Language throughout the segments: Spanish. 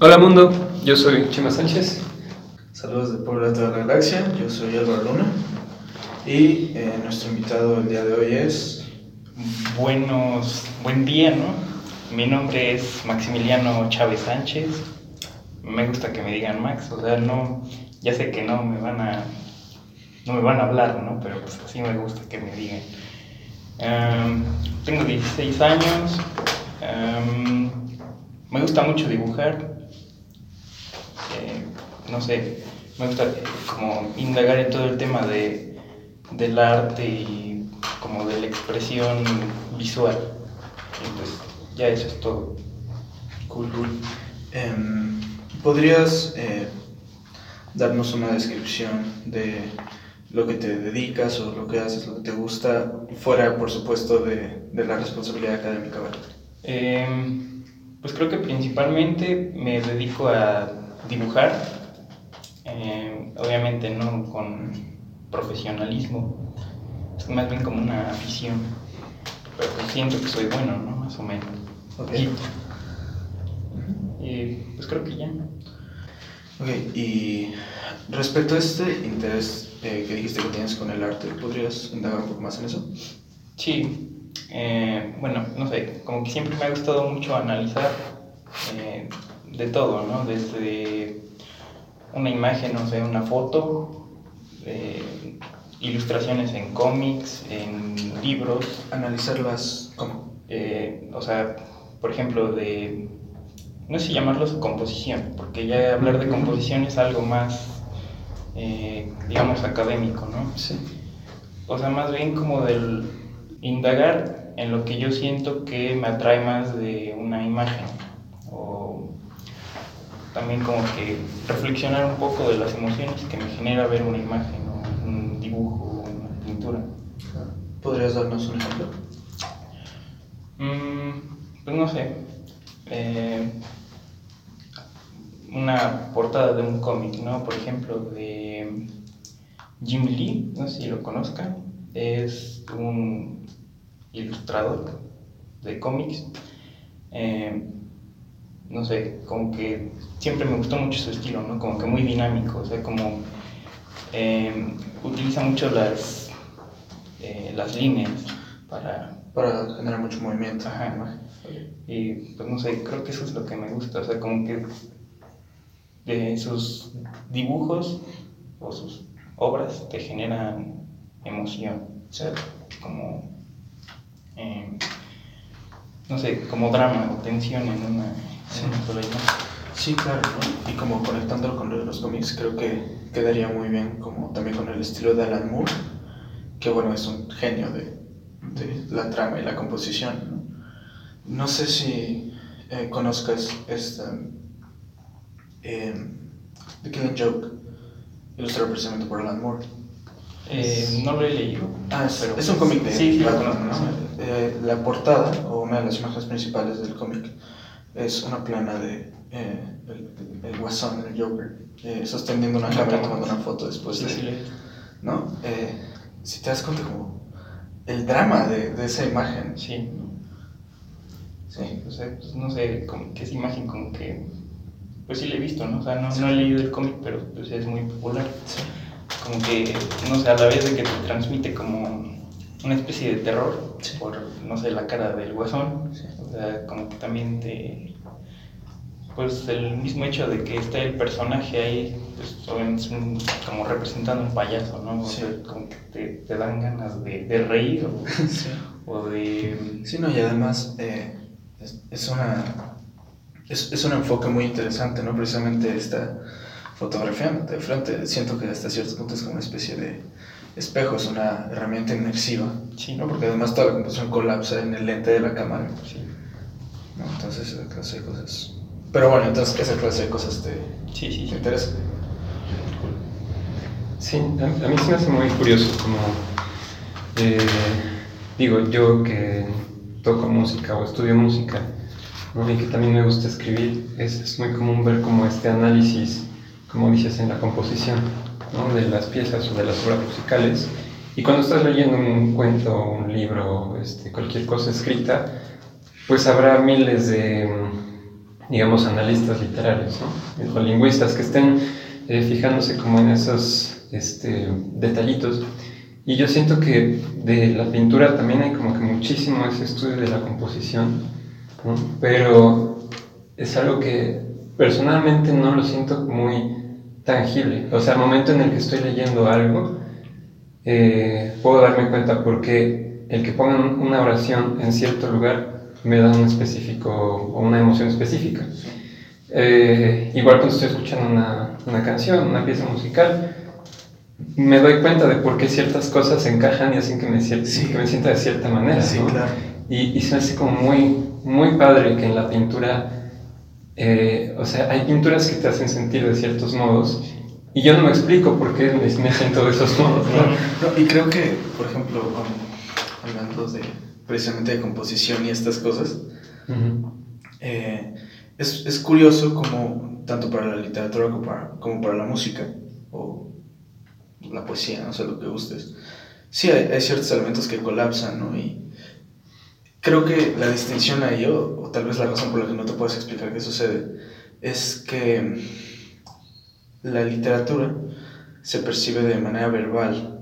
Hola mundo, yo soy Chema Sánchez. Saludos de Puebla toda la galaxia, yo soy Álvaro Luna y eh, nuestro invitado el día de hoy es... Buenos, buen día, ¿no? Mi nombre es Maximiliano Chávez Sánchez. Me gusta que me digan Max, o sea, no, ya sé que no me van a, no me van a hablar, ¿no? Pero pues así me gusta que me digan. Em, tengo 16 años, em, me gusta mucho dibujar, no sé, me gusta como indagar en todo el tema de, del arte y como de la expresión visual. Y pues ya eso es todo. Cool, cool. Em, ¿Podrías eh, darnos una descripción de lo que te dedicas o lo que haces, lo que te gusta, fuera, por supuesto, de, de la responsabilidad académica? Em, pues creo que principalmente me dedico a dibujar, em, obviamente no con profesionalismo, es más bien como una afición, pero pues siento que soy bueno, ¿no? Más o menos. Ok. Y pues creo que ya. Ok, y respecto a este interés eh, que dijiste que tienes con el arte, ¿podrías indagar un poco más en eso? Sí, eh, bueno, no sé, como que siempre me ha gustado mucho analizar eh, de todo, ¿no? Desde una imagen, no sé, una foto, eh, ilustraciones en cómics, en libros, Analizarlas como... eh, o sea, por ejemplo, de, no sé si llamarlos composición, porque ya hablar de composición es algo más, eh, digamos, académico, ¿no? Sí. O sea, más bien como del indagar en lo que yo siento que me atrae más de una imagen. También como que reflexionar un poco de las emociones que me genera ver una imagen o un dibujo o una pintura. ¿Podrías darnos un ejemplo? Mm, pues no sé. eh, una portada de un cómic, ¿no? Por ejemplo, de Jim Lee, no sé si lo conozcan. Es un ilustrador de cómics. Eh, no sé, como que siempre me gustó mucho su estilo, ¿no? Como que muy dinámico, o sea, como eh, utiliza mucho las, eh, las líneas para Para generar mucho movimiento. Ajá. Y pues no sé, creo que eso es lo que me gusta, o sea, como que de sus dibujos o sus obras te generan emoción, o sea, como, eh, no sé, como drama o tensión en una, imagen. Sí, claro, ¿no? Y como conectándolo con lo de los cómics, creo que quedaría muy bien, como también con el estilo de Alan Moore, que bueno, es un genio de, de la trama y la composición, ¿no? No sé si eh, conozcas esta... Eh, The Killing Joke, ilustrado precisamente por Alan Moore. Eh, no lo he leído. Ah, es, pero es un cómic de Sí, sí, sí. La portada, o una de las imágenes principales del cómic, es una plana de eh, el, el guasón, el Joker, eh, sosteniendo una cámara tomando una foto después de... sí, ¿No? Eh, si te das cuenta como el drama de, de esa imagen. sí. Sí. O sea, pues, no sé, como que esa imagen como que, pues sí la he visto, ¿no? O sea, no, no he leído el cómic, pero pues es muy popular. Sí. Como que, no sé, a la vez de que te transmite como una especie de terror por, no sé, la cara del guasón. Sí. O sea, como que también te... Pues el mismo hecho de que esté el personaje ahí, pues obviamente es un- como representando un payaso, ¿no? O Sí. sea, como que te, te dan ganas de, de reír o, Sí. o de... Sí, no, y además eh, es, es una, es, es un enfoque muy interesante, ¿no? Precisamente esta fotografía de frente, siento que hasta cierto punto es como una especie de espejo, es una herramienta inmersiva, Sí, ¿no? Porque además toda la composición colapsa en el lente de la cámara, Sí. ¿No? Entonces esa clase de cosas... Pero bueno, entonces esa clase de cosas te, Sí, sí, te interesa. Sí, a, a mí se me hace muy curioso como, eh, digo, yo que toco música o estudio música, ¿no? y que también me gusta escribir, es, es muy común ver como este análisis, como dices, en la composición, ¿no? de las piezas o de las obras musicales. Y cuando estás leyendo un cuento, un libro, este, cualquier cosa escrita, pues habrá miles de, digamos, analistas literarios. O lingüistas que estén eh, fijándose como en esos este, detallitos. Y yo siento que de la pintura también hay como que muchísimo ese estudio de la composición, pero es algo que personalmente no lo siento muy tangible. O sea, al momento en el que estoy leyendo algo, eh, puedo darme cuenta porque el que pongan una oración en cierto lugar me da un específico o una emoción específica. Eh, igual cuando estoy escuchando una, una, canción, una pieza musical, me doy cuenta de por qué ciertas cosas se encajan y hacen que me, que me sienta de cierta manera. Sí, claro. y, y, se me hace como muy, muy padre que en la pintura, eh, o sea, hay pinturas que te hacen sentir de ciertos modos y yo no me explico por qué me, me siento de esos modos. ¿no? No, y creo que, por ejemplo, hablando de precisamente de composición y estas cosas, uh -huh. eh, es, es, curioso como, tanto para la literatura como para, como para la música, o la poesía, no sé lo que gustes, sí hay, hay ciertos elementos que colapsan, ¿no? Y creo que la distinción ahí, o, o, tal vez la razón por la que no te puedes explicar qué sucede, es que la literatura se percibe de manera verbal,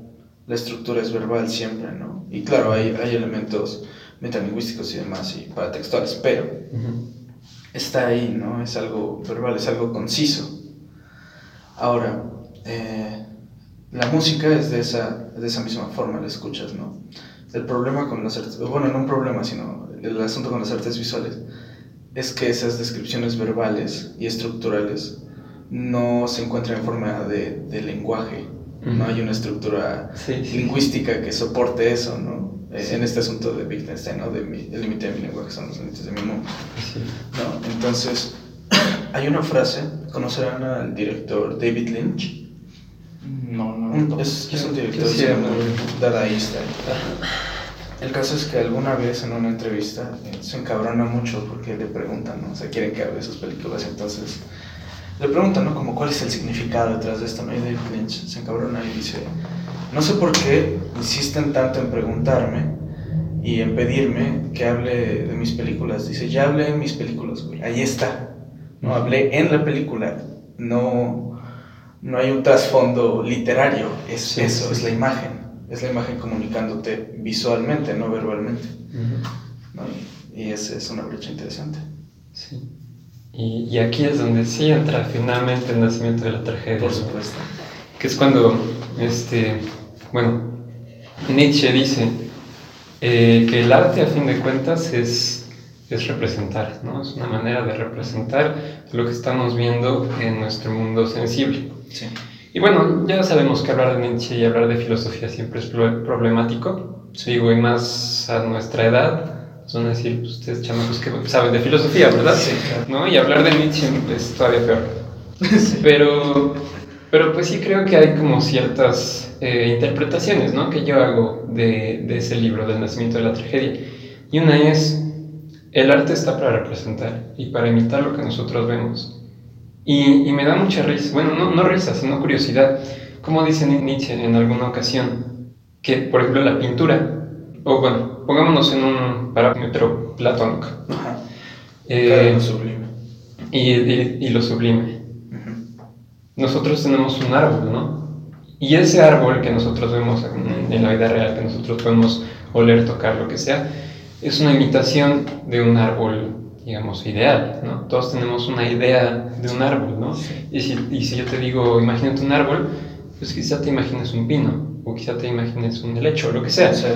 la estructura es verbal siempre, ¿no? Y claro, hay, hay elementos metalingüísticos y demás, y paratextuales, pero uh -huh. está ahí, ¿no? Es algo verbal, es algo conciso. Ahora, eh, la música es de esa, de esa misma forma, la escuchas, ¿no? El problema con las artes, bueno, no un problema, sino el asunto con las artes visuales, es que esas descripciones verbales y estructurales no se encuentran en forma de, de lenguaje. No hay una estructura sí, sí. lingüística que soporte eso, ¿no? Sí. En este asunto de Wittgenstein, ¿no? De mi, el límite de mi lenguaje son los límites de mi mundo, ¿no? Entonces, hay una frase, ¿conocerán al director David Lynch? No, no. no es, es, un director dadaísta. El caso es que alguna vez en una entrevista eh, se encabrona mucho porque le preguntan, ¿no? O sea, quieren que hable de sus películas, entonces le preguntan, ¿no? Como cuál es el significado detrás de ¿no? Y David Lynch se encabrona y dice, no sé por qué insisten tanto en preguntarme y en pedirme que hable de mis películas. Dice, ya hablé en mis películas, güey, ahí está. No hablé en la película, no, no hay un trasfondo literario, es sí, eso, sí. es la imagen, es la imagen comunicándote visualmente, no verbalmente. Uh -huh. ¿no? Y, y esa es una brecha interesante. Sí. Y, y, aquí es donde sí entra finalmente el nacimiento de la tragedia. Por supuesto. ¿no? Que es cuando, este, bueno, Nietzsche dice eh, que el arte a fin de cuentas es, es representar, ¿no? Es una manera de representar lo que estamos viendo en nuestro mundo sensible. Sí. Y bueno, ya sabemos que hablar de Nietzsche y hablar de filosofía siempre es problemático, digo, y más a nuestra edad, son decir, pues, ustedes chamacos que saben de filosofía, ¿verdad? Sí, claro. ¿No? Y hablar de Nietzsche es todavía peor. Sí. Pero, pero pues sí creo que hay como ciertas eh, interpretaciones, ¿no? Que yo hago de, de ese libro, del nacimiento de la tragedia. Y una es, el arte está para representar y para imitar lo que nosotros vemos. Y, y me da mucha risa, bueno, no, no risa, sino curiosidad. Como dice Nietzsche en alguna ocasión, que por ejemplo la pintura, o bueno, pongámonos en un parámetro platónico. Ajá. Eh, lo sublime. Y, y, y lo sublime. Nosotros tenemos un árbol, ¿no? Y ese árbol que nosotros vemos en, en, la vida real, que nosotros podemos oler, tocar, lo que sea, es una imitación de un árbol, digamos, ideal, ¿no? Todos tenemos una idea de un árbol, ¿no? Sí. Y, si, y si yo te digo, imagínate un árbol, pues quizá te imagines un pino, o quizá te imagines un helecho, o lo que sea. Sí,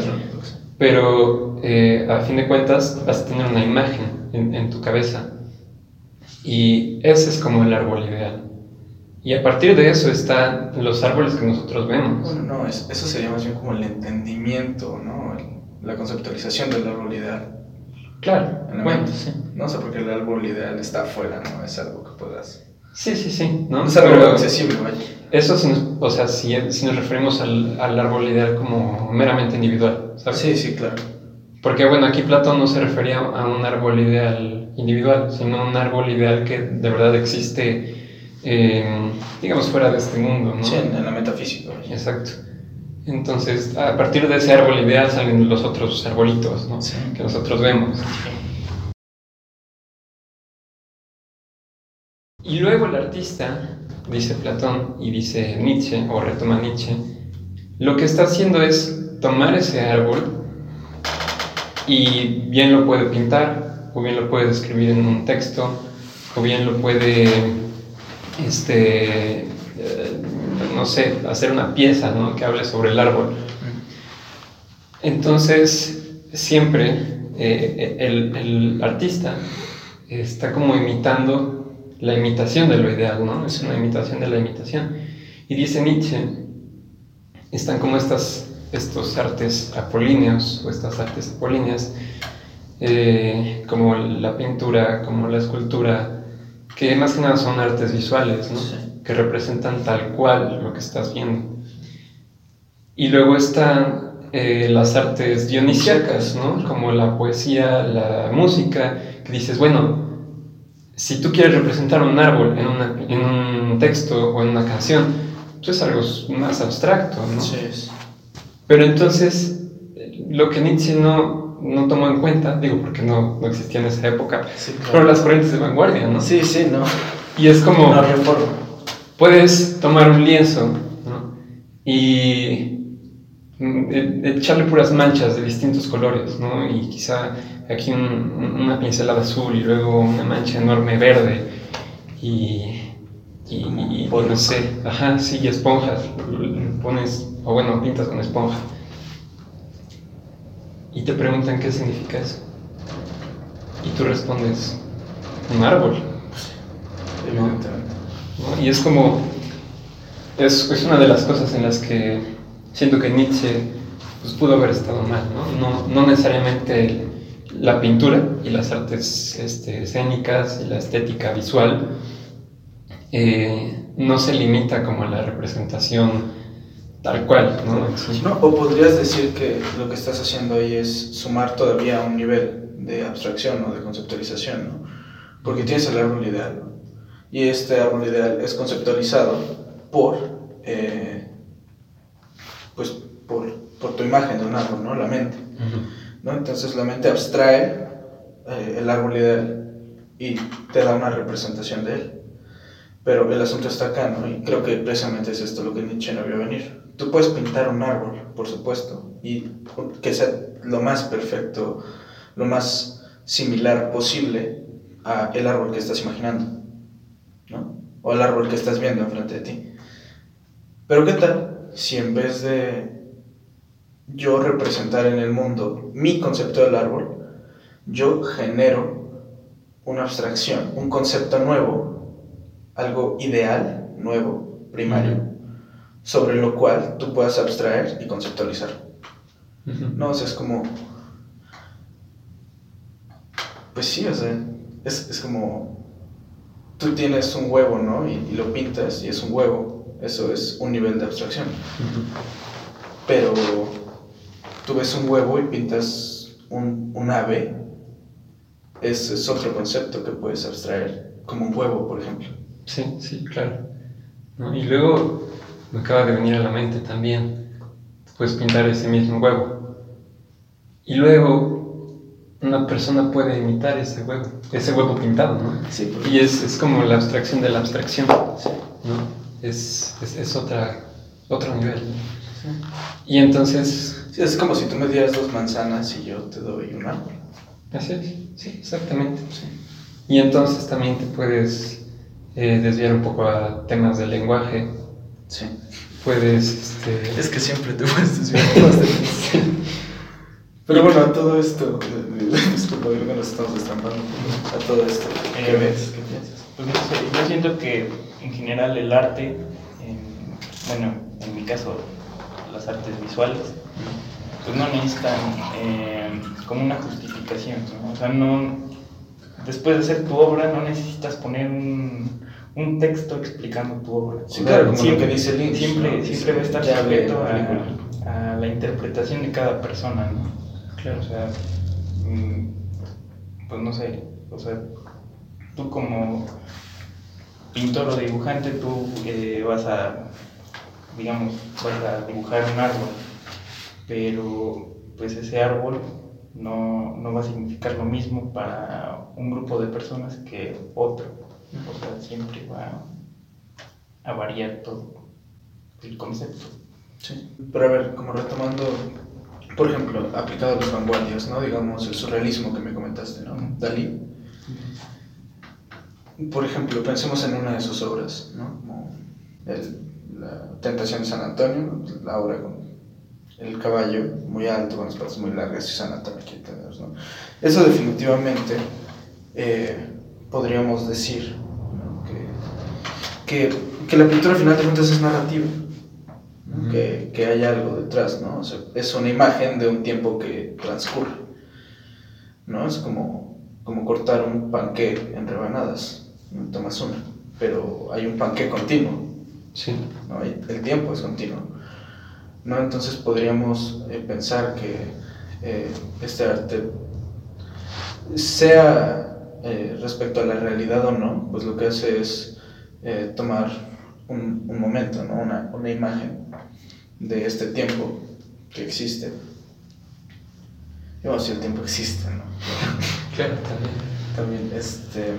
pero eh, a fin de cuentas vas a tener una imagen en, en, tu cabeza y ese es como el árbol ideal. Y a partir de eso están los árboles que nosotros vemos. Bueno, no, es, eso sería más bien como el entendimiento, ¿no? El, la conceptualización del árbol ideal. Claro, bueno, mente. sí. No sé, porque el árbol ideal está afuera, ¿no? Es algo que puedas... Sí, sí, sí. ¿no? Es algo Pero accesible, vaya. Eso, si nos, o sea, si, si nos referimos al, al, árbol ideal como meramente individual, ¿sabes? Sí, sí, claro. Porque, bueno, aquí Platón no se refería a un árbol ideal individual, sino a un árbol ideal que de verdad existe, eh, digamos, fuera de este mundo, ¿no? Sí, en, la metafísica. Exacto. Entonces, a partir de ese árbol ideal salen los otros arbolitos, ¿no? Sí. Que nosotros vemos. Y luego el artista, dice Platón y dice Nietzsche, o retoma Nietzsche, lo que está haciendo es tomar ese árbol y bien lo puede pintar, o bien lo puede escribir en un texto, o bien lo puede, este, eh, no sé, hacer una pieza ¿no? que hable sobre el árbol. Entonces, siempre eh, el, el, artista está como imitando la imitación de lo ideal, ¿no? Es una imitación de la imitación. Y dice Nietzsche, están como estas, estos artes apolíneos o estas artes apolíneas, eh, como la pintura, como la escultura, que más que nada son artes visuales, ¿no? Que representan tal cual lo que estás viendo. Y luego están eh, las artes dionisíacas, ¿no? como la poesía, la música, que dices, bueno, si tú quieres representar un árbol en, una, en un texto o en una canción, pues es algo más abstracto, ¿no? Sí. Pero entonces, lo que Nietzsche no, no tomó en cuenta, digo porque no, no existía en esa época, Sí, claro. fueron las corrientes de vanguardia, ¿no? Sí, sí, ¿no? Y es como, puedes tomar un lienzo ¿no? y mm, e- echarle puras manchas de distintos colores, ¿no? Y quizá aquí un- una pincelada azul y luego una mancha enorme verde y, y, y- no sé, ajá, sí, y esponjas, pones, o bueno, pintas con esponja. Y te preguntan qué significa eso. Y tú respondes, un árbol. ¿no? Y es como, es, es una de las cosas en las que siento que Nietzsche pues, pudo haber estado mal, ¿no? No, no necesariamente la pintura y las artes este, escénicas y la estética visual eh, no se limita como a la representación tal cual, ¿no? Sí. ¿No? O podrías decir que lo que estás haciendo ahí es sumar todavía un nivel de abstracción o de conceptualización, ¿no? Porque tienes el árbol ideal, ¿no? Y este árbol ideal es conceptualizado por, eh, pues, por, por tu imagen de un árbol, ¿no? La mente. ¿No? Entonces la mente abstrae eh, el árbol ideal y te da una representación de él. Pero el asunto está acá, ¿no? Y creo que precisamente es esto lo que Nietzsche no vio venir. Tú puedes pintar un árbol, por supuesto, y que sea lo más perfecto, lo más similar posible a el árbol que estás imaginando, ¿no? O al árbol que estás viendo enfrente de ti. Pero ¿qué tal si en vez de yo representar en el mundo mi concepto del árbol, yo genero una abstracción, un concepto nuevo, algo ideal, nuevo, primario, sobre lo cual tú puedas abstraer y conceptualizar. No, o sea, es como... Pues sí, o sea, es, es como... Tú tienes un huevo, ¿no? Y, y lo pintas y es un huevo. Eso es un nivel de abstracción. Ujú. Pero tú ves un huevo y pintas un, un ave. Es, es otro concepto que puedes abstraer, como un huevo, por ejemplo. Sí, sí, claro. ¿No? Y luego me acaba de venir a la mente también, puedes pintar ese mismo huevo. Y luego una persona puede imitar ese huevo, ese huevo pintado, ¿no? Sí, Y es, es como la abstracción de la abstracción, ¿no? Sí. Es, es, es otra, otro nivel. Y entonces, Sí, es como si tú me dieras dos manzanas y yo te doy un árbol. así es, sí, exactamente. Y entonces también te puedes eh, desviar un poco a temas del lenguaje, Sí. puedes, este... Es que siempre te puedes desviar bastante. Pero bueno, a todo esto, disculpa, creo que nos estamos destrampando. A todo esto, ¿qué Eh, ves? ¿Qué piensas? Pues no sé, yo siento que en general el arte, en- bueno, en mi caso las artes visuales, pues no necesitan eh, como una justificación, ¿no? O sea, no, después de hacer tu obra no necesitas poner un, un texto explicando tu obra. Sí, O claro, como siempre, lo que dice Lynch, Siempre, ¿no? siempre va a estar sujeto a, a la interpretación de cada persona, ¿no? Claro. O sea, mm, pues no sé, o sea, tú como pintor o dibujante, tú eh, vas a, digamos, vas a dibujar un árbol, pero pues ese árbol no, no va a significar lo mismo para un grupo de personas que otro. O sea, siempre va a variar todo el concepto. Sí. Pero a ver, como retomando, por ejemplo, aplicado a las vanguardias, ¿no? Digamos, el surrealismo que me comentaste, ¿no? Dalí. Por ejemplo, pensemos en una de sus obras, ¿no? Como el, la Tentación de San Antonio, la obra con el caballo muy alto, con las patas muy largas y aquí tenemos, ¿no? Eso definitivamente eh, podríamos decir ¿no? que, que, que, la pintura al final de cuentas es narrativa, ¿no? que, que, hay algo detrás, ¿no? O sea, es una imagen de un tiempo que transcurre, ¿no? Es como, como cortar un panqué en rebanadas, ¿no? tomas una, pero hay un panqué continuo, Sí. ¿no? El tiempo es continuo. ¿No? Entonces podríamos eh, pensar que eh, este arte, sea eh, respecto a la realidad o no, pues lo que hace es tomar un, un momento, ¿no? una, una imagen de este tiempo que existe. Y vamos, si el tiempo existe, ¿no? Claro, también. También, este.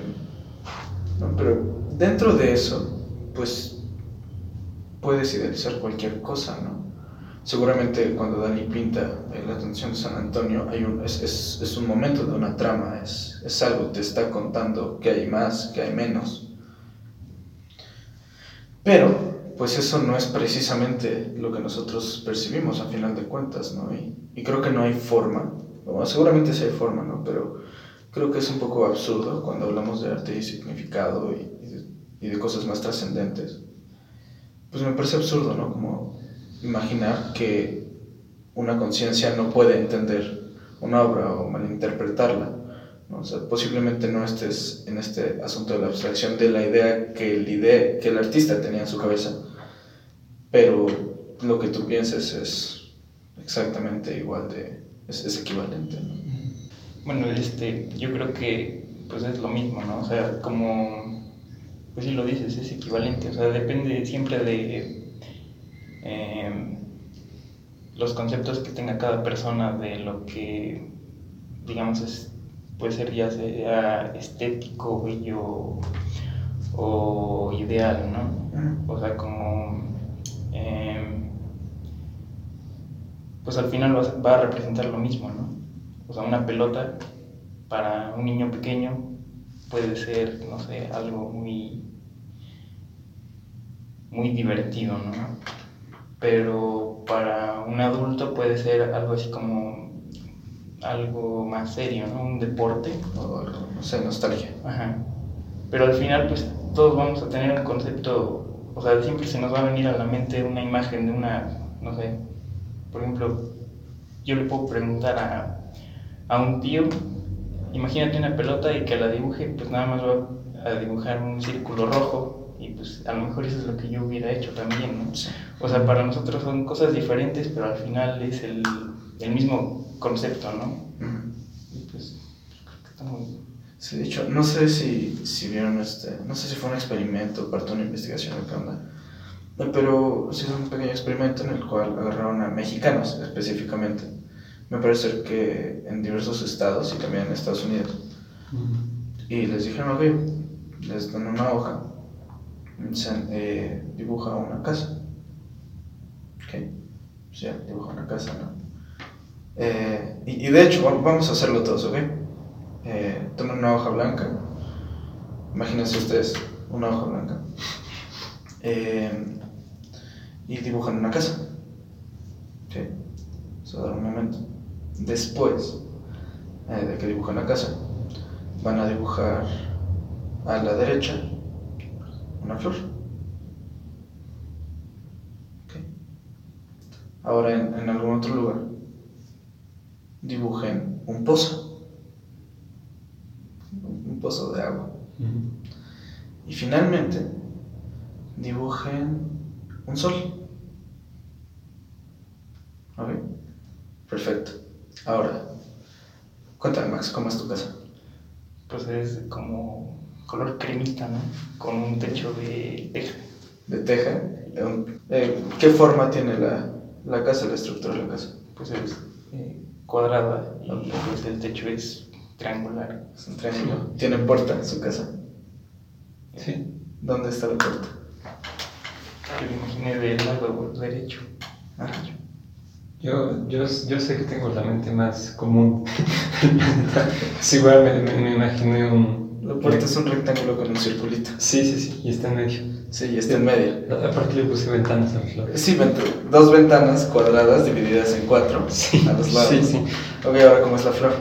No, pero dentro de eso, pues puedes idealizar cualquier cosa, ¿no? Seguramente cuando Dani pinta la atención de San Antonio, hay un, es, es, es, un momento de una trama, es, es algo, te está contando que hay más, que hay menos. Pero, pues eso no es precisamente lo que nosotros percibimos a final de cuentas, ¿no? Y, y creo que no hay forma, seguramente sí hay forma, ¿no? Pero creo que es un poco absurdo cuando hablamos de arte y significado y, y, de, y de cosas más trascendentes. Pues me parece absurdo, ¿no? Como imaginar que una conciencia no puede entender una obra o malinterpretarla. ¿no? O sea, posiblemente no estés en este asunto de la abstracción de la idea que el, idea, que el artista tenía en su cabeza, pero lo que tú pienses es exactamente igual de... es, es equivalente. ¿no? Bueno, este, yo creo que pues es lo mismo, ¿no? O sea, como pues sí lo dices, es equivalente, o sea, depende siempre de eh, los conceptos que tenga cada persona de lo que, digamos, es, puede ser ya sea estético, bello o ideal, ¿no? O sea, como, eh, pues al final va, va a representar lo mismo, ¿no? O sea, una pelota para un niño pequeño puede ser, no sé, algo muy, muy divertido, ¿no? Pero para un adulto puede ser algo así como algo más serio, ¿no? Un deporte. O no sé, nostalgia. Ajá. Pero al final, pues todos vamos a tener un concepto, o sea, siempre se nos va a venir a la mente una imagen de una, no sé, por ejemplo, yo le puedo preguntar a, a un tío imagínate una pelota y que la dibuje, pues nada más va a dibujar un círculo rojo y pues a lo mejor eso es lo que yo hubiera hecho también, ¿no? O sea, para nosotros son cosas diferentes, pero al final es el, el mismo concepto, ¿no? Uh -huh. Y pues creo que está muy... Sí, de hecho, no sé si, si vieron este, no sé si fue un experimento, parte de una investigación qué onda, pero sí es un pequeño experimento en el cual agarraron a mexicanos específicamente me parece que en diversos estados y también en Estados Unidos. Uh -huh. Y les dijeron, ok, les dan una hoja, eh, dibuja una casa. Ok, pues ya, dibuja una casa, ¿no? Eh, y, de hecho, vamos a hacerlo todos, ¿ok? Eh, tomen una hoja blanca, imagínense ustedes una hoja blanca, eh, y dibujan una casa. Ok, eso va un momento. Después de que dibujan la casa, van a dibujar a la derecha una flor. Okay. Ahora en, en, algún otro lugar dibujen un pozo, un pozo de agua. Uh -huh. Y finalmente dibujen un sol. ¿Ok? Perfecto. Ahora, cuéntame Max, ¿cómo es tu casa? Pues es como color cremita, ¿no? Con un techo de teja. ¿De teja? Eh, ¿Qué forma tiene la, la, casa, la estructura de la casa? Pues es eh, cuadrada y okay. pues el techo es triangular. Es un triángulo. ¿Tiene puerta en su casa? Sí. ¿Dónde está la puerta? Yo lo imaginé del lado derecho. Ah, Yo, yo, yo sé que tengo la mente más común. sí, igual me, me, me imaginé un... La puerta es un rectángulo con un circulito. Sí, sí, sí, y está en medio. Sí, y está en medio. Aparte le puse ventanas a las flores. Sí, vent- dos ventanas cuadradas divididas en cuatro Sí, a los lados. sí, sí. Ok, ahora, ¿cómo es la flor?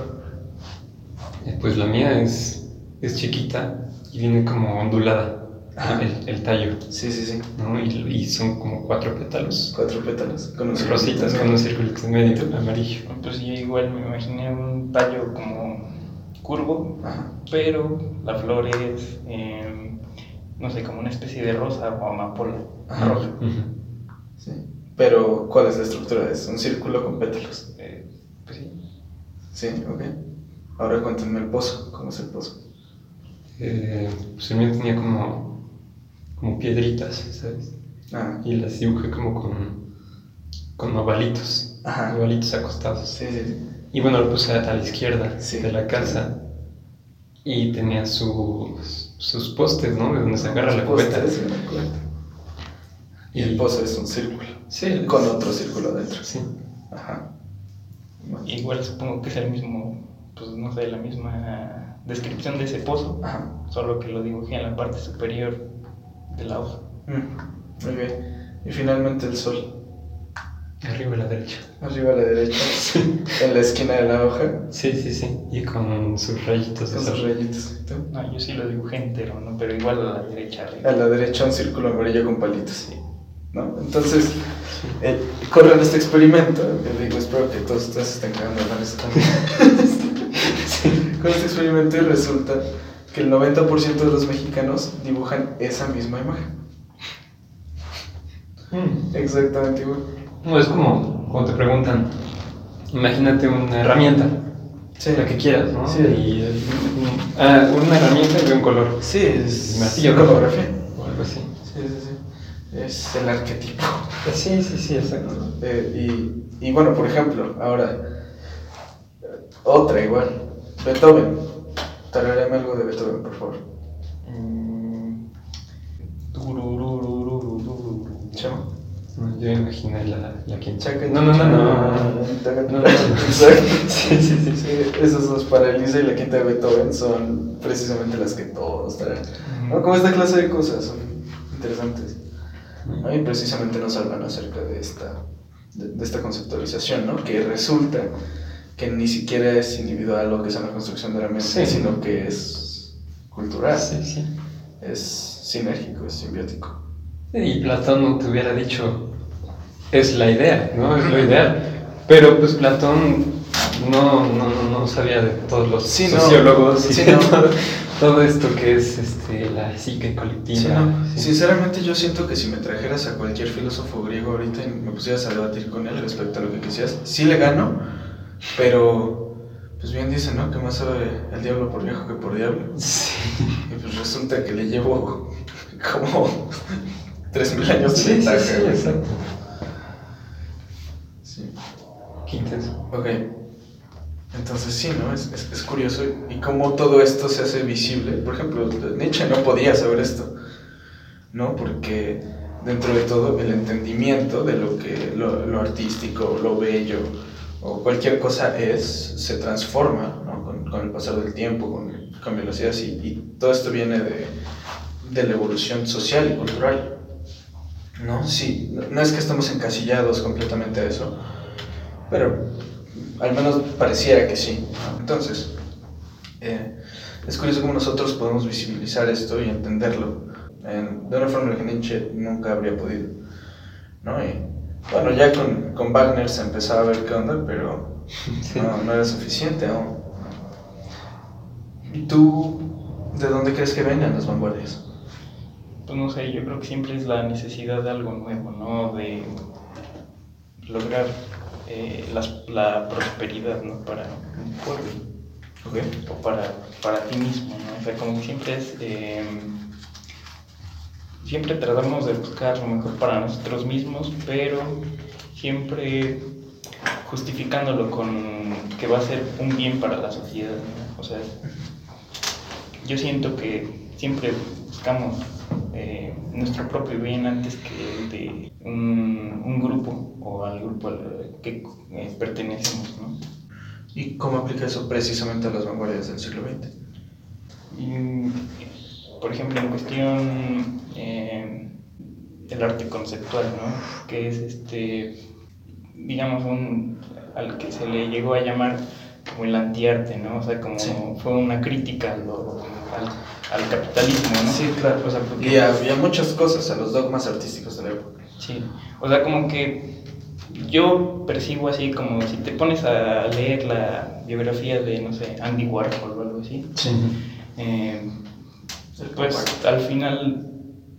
Eh, Pues la mía es, es chiquita y viene como ondulada Ajá. el, el tallo, Sí, sí, sí. ¿no? Y, y son como cuatro pétalos. Cuatro pétalos. Con un Rositas con un circulito en medio amarillo. Pues yo igual me imaginé un tallo como curvo, Ajá. pero la flor es, eh, no sé, como una especie de rosa o amapola Ajá. roja. Sí. Pero, ¿cuál es la estructura? Es un círculo con pétalos. Eh, pues sí. Sí, ok. Ahora cuéntenme el pozo. ¿Cómo es el pozo? Eh, pues el mío tenía como, como piedritas, ¿sabes? Ah, Y las dibujé como con, con ovalitos. Ajá. Ovalitos acostados. sí, sí, sí. Y bueno, lo puse a la izquierda Sí. de la casa. Y tenía sus, sus postes, ¿no? De donde se agarra la cubeta. sí. Y el pozo es un círculo. Sí. Con otro círculo adentro. Sí. Ajá. Bueno. Igual supongo que es el mismo, pues no sé, la misma descripción de ese pozo, Ajá. solo que lo dibujé en la parte superior de la hoja. Mm, Muy bien. Y finalmente el sol. Arriba a la derecha. Arriba a la derecha. En la esquina de la hoja. Sí, sí, sí. Y con sus rayitos Con sus rayitos. ¿Tú? No, yo sí lo dibujé entero, ¿no? Pero igual a la derecha arriba. A la derecha un círculo amarillo con palitos. ¿No? Entonces, eh, corren este experimento. Que digo, espero que todos ustedes estén cagando de risa también. Con este experimento y resulta que el 90% de los mexicanos dibujan esa misma imagen. Mm. Exactamente igual. No, es como cuando te preguntan, imagínate una herramienta, Sí. la que quieras, ¿no? Sí. Y eh, un- ah, una herramienta de un color. Sí, es Martillo, psicografía. O algo así. Sí, sí, sí. Es el arquetipo. Sí, sí, sí, exacto. Eh, y, y bueno, por ejemplo, ahora, eh, otra igual. Beethoven. Tararéame algo de Beethoven, por favor. Mm. Yo imaginé la, la quinta. Chaca, No, no, no, no. No. Sí, sí, sí. Sí, esas dos para Elisa y la quinta de Beethoven son precisamente las que todos traen. ¿No? Como esta clase de cosas son interesantes. ¿no? Y precisamente nos hablan acerca de esta, de, de esta conceptualización, ¿no? Que resulta que ni siquiera es individual o que es una construcción de la mente, Sí. sino que es cultural, Sí, sí. es sinérgico, es simbiótico. Y Platón no te hubiera dicho, es la idea, ¿no? Es lo ideal. Pero pues Platón no, no, no, sabía de todos los Sí, no. sociólogos y Sí, de no. todo, todo esto que es este, la psique colectiva. Sí. Sinceramente yo siento que si me trajeras a cualquier filósofo griego ahorita y me pusieras a debatir con él respecto a lo que quisieras, sí le gano, pero pues bien dice, ¿no? Que más sabe el diablo por viejo que por diablo. Sí. Y pues resulta que le llevo como 3.000 años de Sí, sí, ventaja. sí, güey. exacto. Sí. Qué intenso. Ok. Entonces sí, ¿no? Es, es, es curioso y cómo todo esto se hace visible. Por ejemplo, Nietzsche no podía saber esto, ¿no? Porque dentro de todo el entendimiento de lo que lo, lo artístico, lo bello o cualquier cosa es, se transforma, ¿no? Con, con el pasar del tiempo, con, con velocidad y, y todo esto viene de, de la evolución social y cultural. ¿No? Sí, no, es que estemos encasillados completamente a eso, pero al menos pareciera que sí. Entonces, eh, es curioso cómo nosotros podemos visibilizar esto y entenderlo en- de una forma que Nietzsche nunca habría podido. ¿no? Y, bueno, ya con, con Wagner se empezaba a ver qué onda, pero Sí. no, no era suficiente aún. ¿Y tú de dónde crees que vengan las vanguardias? Pues no sé, yo creo que siempre es la necesidad de algo nuevo, ¿no? De lograr eh, las- la prosperidad, ¿no? Para un pueblo o para, para ti mismo, ¿no? O sea, como que siempre es... eh, siempre tratamos de buscar lo mejor para nosotros mismos, pero siempre justificándolo con que va a ser un bien para la sociedad, ¿no? O sea, yo siento que siempre buscamos eh, nuestro propio bien antes que de un, un grupo o al grupo al que eh, pertenecemos, ¿no? ¿Y cómo aplica eso precisamente a las vanguardias del siglo XX? Y, por ejemplo, en cuestión eh, del arte conceptual, ¿no? Que es este, digamos, un, al que se le llegó a llamar como el antiarte, ¿no? O sea, como Sí. fue una crítica a lo- al, al capitalismo, ¿no? Sí, claro. O sea, porque- Y había muchas cosas a los dogmas artísticos de la época. Sí, o sea, como que yo percibo así como si te pones a leer la biografía de, no sé, Andy Warhol o algo así, Sí. eh, pues al final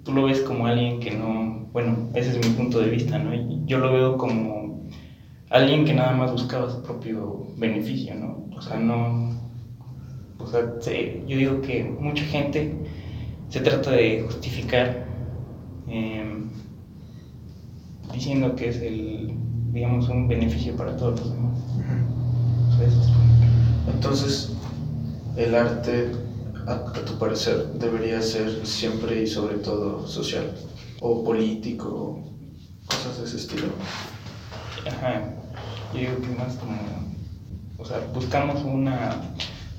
tú lo ves como alguien que no, bueno, ese es mi punto de vista, ¿no? Yo lo veo como alguien que nada más buscaba su propio beneficio, ¿no? O sea, no, o sea, se- yo digo que mucha gente se trata de justificar em, diciendo que es el, digamos, un beneficio para todos los demás. O sea, eso es como- Entonces, el arte, a, a tu parecer, debería ser siempre y sobre todo social o político, cosas de ese estilo. Ajá, yo digo que más como, o sea, buscamos una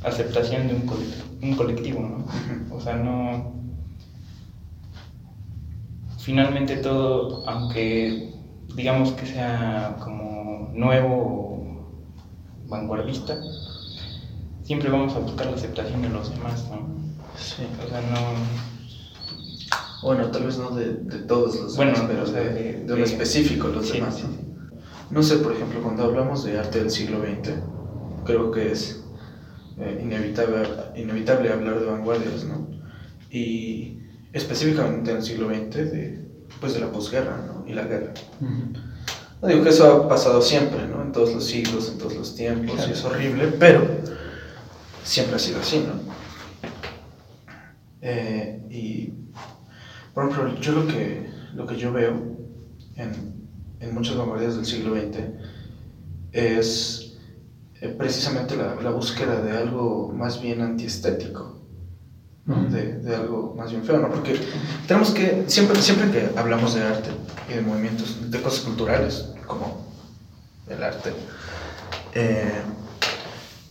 aceptación de un, cole- un colectivo, ¿no? O sea, no... Finalmente todo, aunque digamos que sea como nuevo o vanguardista, siempre vamos a buscar la aceptación de los demás, ¿no? Sí. O sea, no... Bueno, tal vez no de, de todos los Bueno, demás, pero o sea, de, de- de un de- específico los sí, demás. sí, ¿no? sí. No sé, por ejemplo, cuando hablamos de arte del siglo XX, creo que es eh, inevitable, inevitable hablar de vanguardias, ¿no? Y específicamente en el siglo XX, de, pues de la posguerra, ¿no? Y la guerra. Ujú. No digo que eso ha pasado siempre, ¿no? En todos los siglos, en todos los tiempos, Claro. y es horrible, pero siempre ha sido así, ¿no? Eh, y, por ejemplo, yo lo que, lo que yo veo en, en muchas vanguardias del siglo XX es eh, precisamente la, la búsqueda de algo más bien antiestético, ¿no? Ujú. de, de algo más bien feo, ¿no? Porque tenemos que, siempre, siempre que hablamos de arte y de movimientos, de cosas culturales, como el arte, eh,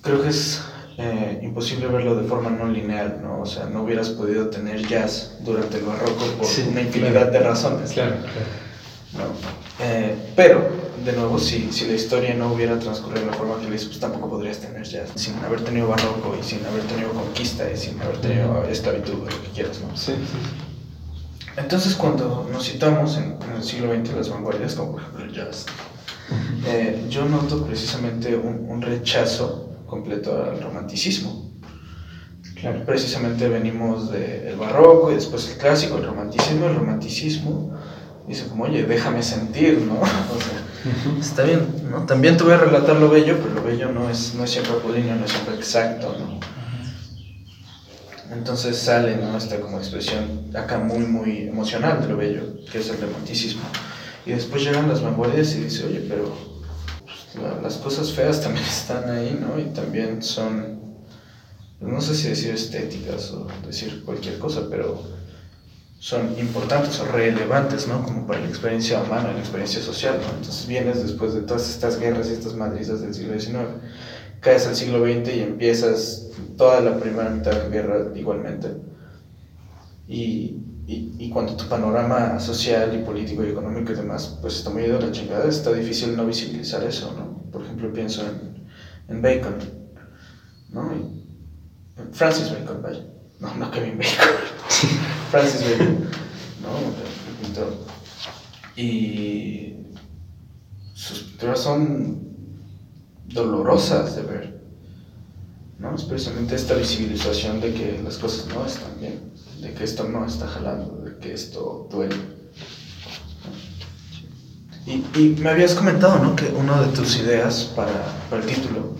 creo que es eh, imposible verlo de forma no lineal, ¿no? O sea, no hubieras podido tener jazz durante el barroco por Sí, una infinidad claro. de razones. Claro, claro. ¿no? Eh, pero, de nuevo, si, si la historia no hubiera transcurrido de la forma que lo hizo, pues tampoco podrías tener jazz. Sin haber tenido barroco y sin haber tenido conquista y sin haber tenido esclavitud, o lo que quieras, ¿no? Sí, sí. Entonces, cuando nos citamos en, en el siglo XX las vanguardias, como por ejemplo el jazz, eh, yo noto precisamente un, un rechazo completo al romanticismo. Claro. Precisamente venimos del barroco y después el clásico, el romanticismo. El romanticismo dice como, oye, déjame sentir, ¿no? O sea, está bien, ¿no? También te voy a relatar lo bello, pero lo bello no es, no es siempre apolíneo, no es siempre exacto, ¿no? Entonces sale, ¿no? Esta como expresión acá muy, muy emocional de lo bello, que es el romanticismo. Y después llegan las vanguardias y dice, oye, pero pues, la- las cosas feas también están ahí, ¿no? Y también son, pues, no sé si decir estéticas o decir cualquier cosa, pero son importantes o relevantes, ¿no? Como para la experiencia humana, la experiencia social, ¿no? Entonces vienes después de todas estas guerras y estas madrizas del siglo XIX, caes al siglo XX y empiezas toda la primera mitad de la guerra igualmente. Y, y, y cuando tu panorama social y político y económico y demás, pues está muy a la chingada, está difícil no visibilizar eso, ¿no? Por ejemplo, pienso en, en Bacon, ¿no? Francis Bacon, vaya. No, no Kevin Bacon. Francis Bacon, ¿no? Pintor. Y sus pinturas son dolorosas de ver, ¿no? Es precisamente esta visibilización de que las cosas no están bien, de que esto no está jalando, de que esto duele. Y, y me habías comentado, ¿no? Que una de tus ideas para, para el título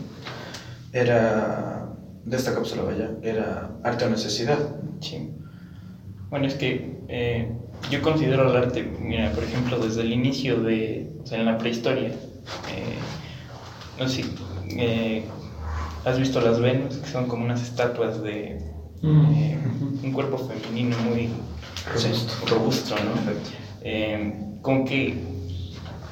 era, de esta cápsula, vaya, era arte o necesidad. Sí. Bueno, es que eh, yo considero el arte, mira, por ejemplo, desde el inicio de, o sea, en la prehistoria, eh, no sé si eh, has visto las Venus, que son como unas estatuas de, Mm. un cuerpo femenino muy Robusto. robusto ¿no? Con que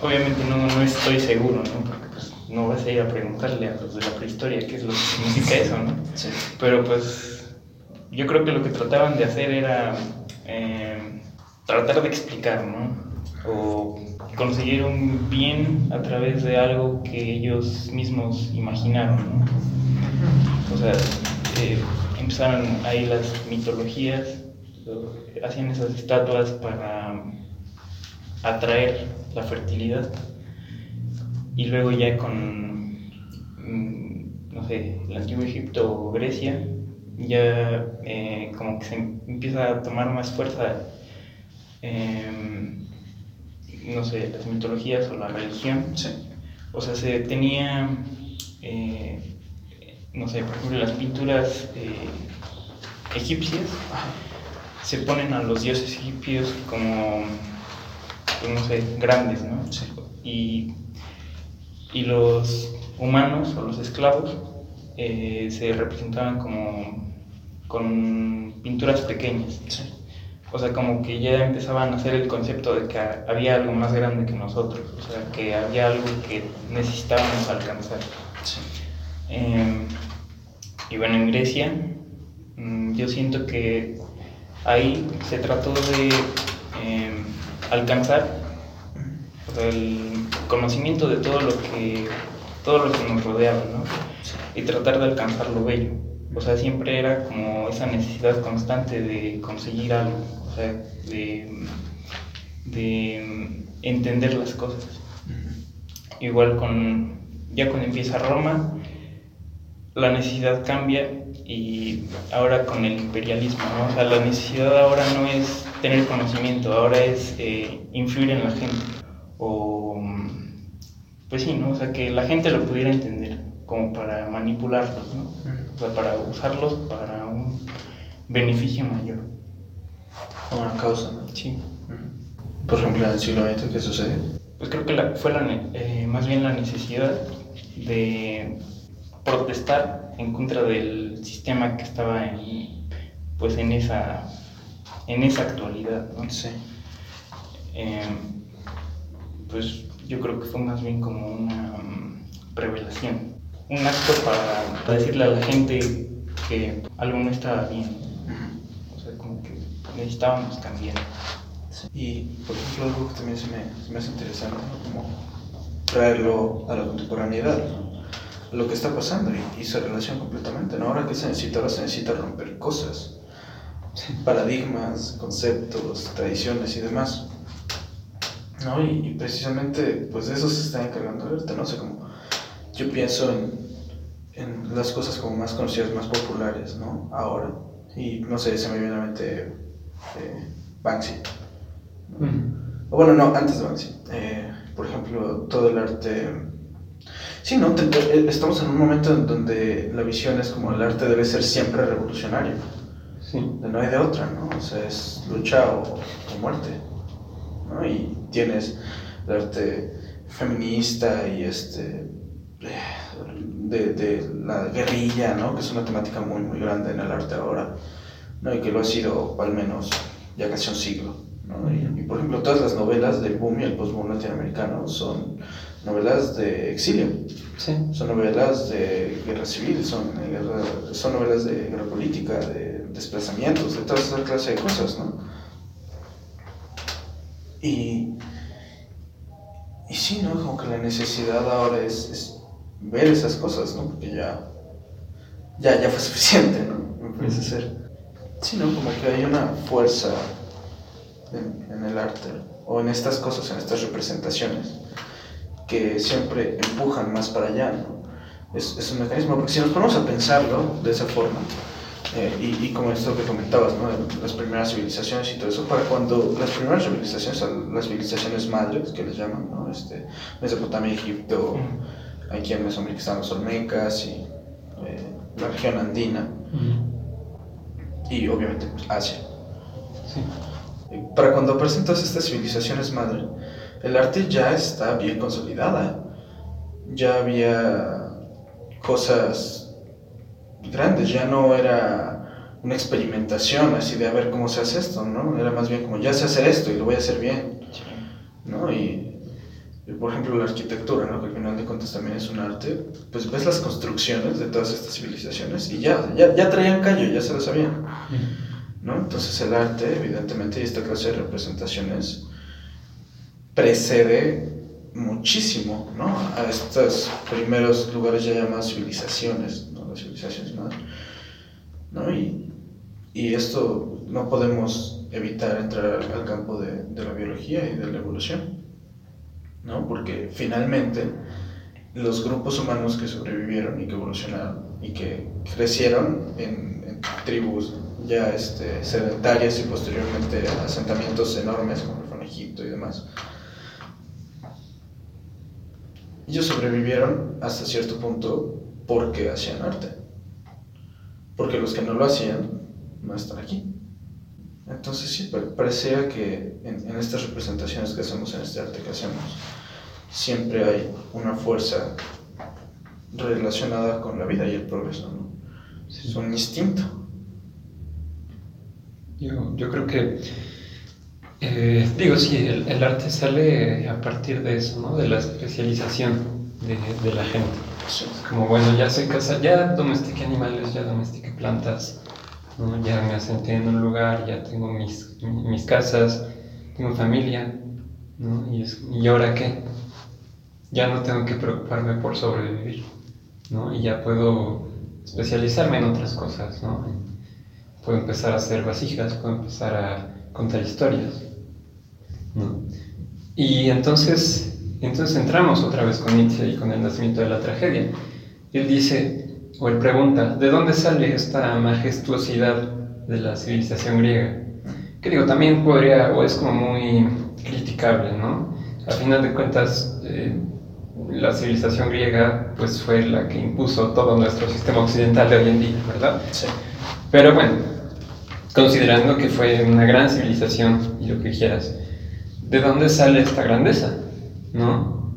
obviamente no, no estoy seguro, ¿no? Porque pues no vas a ir a preguntarle a los de la prehistoria qué es lo que significa eso, ¿no? Sí. Pero pues yo creo que lo que trataban de hacer era eh, tratar de explicar, ¿no? O conseguir un bien a través de algo que ellos mismos imaginaron, ¿no? O sea, empezaron ahí las mitologías, lo- hacían esas estatuas para atraer la fertilidad y luego ya con, mm, no sé, el antiguo Egipto o Grecia, ya eh, como que se empieza a tomar más fuerza, em, no sé, las mitologías o la religión. Sí. O sea, se tenía, eh, no sé, por ejemplo, las pinturas eh, egipcias se ponen a los dioses egipcios como, pues, no sé, grandes, ¿no? Sí. Y, y los humanos o los esclavos eh, se representaban como con pinturas pequeñas. Sí. O sea, como que ya empezaban a hacer el concepto de que había algo más grande que nosotros, o sea, que había algo que necesitábamos alcanzar. Sí. Eh, y bueno, en Grecia, mm, yo siento que ahí se trató de eh, alcanzar el conocimiento de todo lo que todo lo que nos rodeaba, ¿no? Y tratar de alcanzar lo bello. O sea, siempre era como esa necesidad constante de conseguir algo, o sea, de, de entender las cosas. Igual con, ya cuando empieza Roma, la necesidad cambia y ahora con el imperialismo, ¿no? O sea, la necesidad ahora no es tener conocimiento, ahora es eh, influir en la gente. O, pues sí, ¿no? O sea, que la gente lo pudiera entender, como para manipularlos, ¿no? O sea, para usarlos para un beneficio mayor. Una causa, ¿no? Sí. Por ejemplo, en el siglo XX, ¿qué sucede? Pues creo que la- fue la eh, más bien la necesidad de protestar en contra del sistema que estaba en, pues en esa, en esa actualidad. ¿no? Sí. Eh, pues yo creo que fue más bien como una mm, revelación, un acto para, para decirle a la gente que algo no estaba bien. O sea, como que necesitábamos cambiar. Y, por ejemplo, algo que también se me, se me hace interesante, ¿no? Como traerlo a la contemporaneidad, ¿no? Lo que está pasando y, y se relaciona completamente, ¿no? Ahora que se necesita, ahora se necesita romper cosas, paradigmas, conceptos, tradiciones y demás. ¿No? Y, y precisamente, pues de eso se está encargando ahorita, ¿no? O sea, como yo pienso en, en las cosas como más conocidas, más populares, ¿no? Ahora. Y no sé, se me viene a la mente eh, Banksy. O bueno, no, antes de Banksy. Eh, por ejemplo, todo el arte. Sí, ¿no? Eh, estamos en un momento en donde la visión es como el arte debe ser siempre revolucionario. Sí. De no hay de otra, ¿no? O sea, es lucha o, o muerte. ¿no? Y tienes el arte feminista y este. De, de la guerrilla, ¿no? Que es una temática muy, muy grande en el arte ahora, ¿no? Y que lo ha sido al menos ya casi un siglo, ¿no? Y, y, por ejemplo, todas las novelas del boom y el post-boom latinoamericano son novelas de exilio, Sí. son novelas de guerra civil, son, guerra- son novelas de guerra política, de desplazamientos, de toda esa clase de cosas, ¿no? Y, y sí, ¿no? Como que la necesidad ahora es, es ver esas cosas, ¿no? Porque ya, ya, ya fue suficiente, ¿no? Me parece ser. Sí, ¿no? Como que hay una fuerza en, en el arte, o en estas cosas, en estas representaciones, que siempre empujan más para allá, ¿no? Es, es un mecanismo, porque si nos ponemos a pensarlo de esa forma, eh, y, y como esto que comentabas, ¿no? las primeras civilizaciones y todo eso, para cuando las primeras civilizaciones, las civilizaciones madres, que les llaman, ¿no? este, Mesopotamia, Egipto, aquí en Mesoamérica están los Olmecas y eh, la región andina, y obviamente pues, Asia. Sí. Para cuando aparecen todas estas civilizaciones madre, el arte ya está bien consolidada. Ya había cosas grandes, ya no era una experimentación así de a ver cómo se hace esto, ¿no? Era más bien como ya sé hacer esto y lo voy a hacer bien, ¿no? Y, por ejemplo la arquitectura, ¿no? Que al final de cuentas también es un arte, pues ves las construcciones de todas estas civilizaciones y ya, ya, ya traían callo, ya se lo sabían, ¿no? Entonces el arte, evidentemente, y esta clase de representaciones precede muchísimo, ¿no? A estos primeros lugares ya llamadas civilizaciones, ¿no? Las civilizaciones ¿no? ¿no? Y, y, esto no podemos evitar entrar al campo de, de, la biología y de la evolución, ¿no? Porque finalmente los grupos humanos que sobrevivieron y que evolucionaron y que crecieron en, en tribus ya este, sedentarias y posteriormente asentamientos enormes como el Egipto y demás, ellos sobrevivieron hasta cierto punto porque hacían arte. Porque los que no lo hacían no están aquí. Entonces sí, parecía que en, en, estas representaciones que hacemos, en este arte que hacemos, siempre hay una fuerza relacionada con la vida y el progreso, ¿no? Es un instinto. Yo, yo creo que, eh, digo, sí, el, el, arte sale a partir de eso, ¿no? De la especialización de, de la gente. Sí. Como, bueno, ya soy casa, ya domestiqué animales, ya domestiqué plantas, ¿no? ya me asenté en un lugar, ya tengo mis, mis casas, tengo familia, ¿no? Y, es, ¿Y ahora qué? Ya no tengo que preocuparme por sobrevivir, ¿no? Y ya puedo especializarme en otras cosas, ¿no? Puedo empezar a hacer vasijas, puedo empezar a contar historias, ¿no? Y entonces, entonces entramos otra vez con Nietzsche y con el nacimiento de la tragedia. Él dice, o él pregunta, ¿de dónde sale esta majestuosidad de la civilización griega? Que digo, también podría, o es como muy criticable, ¿no? A final de cuentas, eh, la civilización griega pues fue la que impuso todo nuestro sistema occidental de hoy en día, ¿verdad? Sí. Pero bueno, considerando que fue una gran civilización y lo que quieras, ¿de dónde sale esta grandeza? ¿No?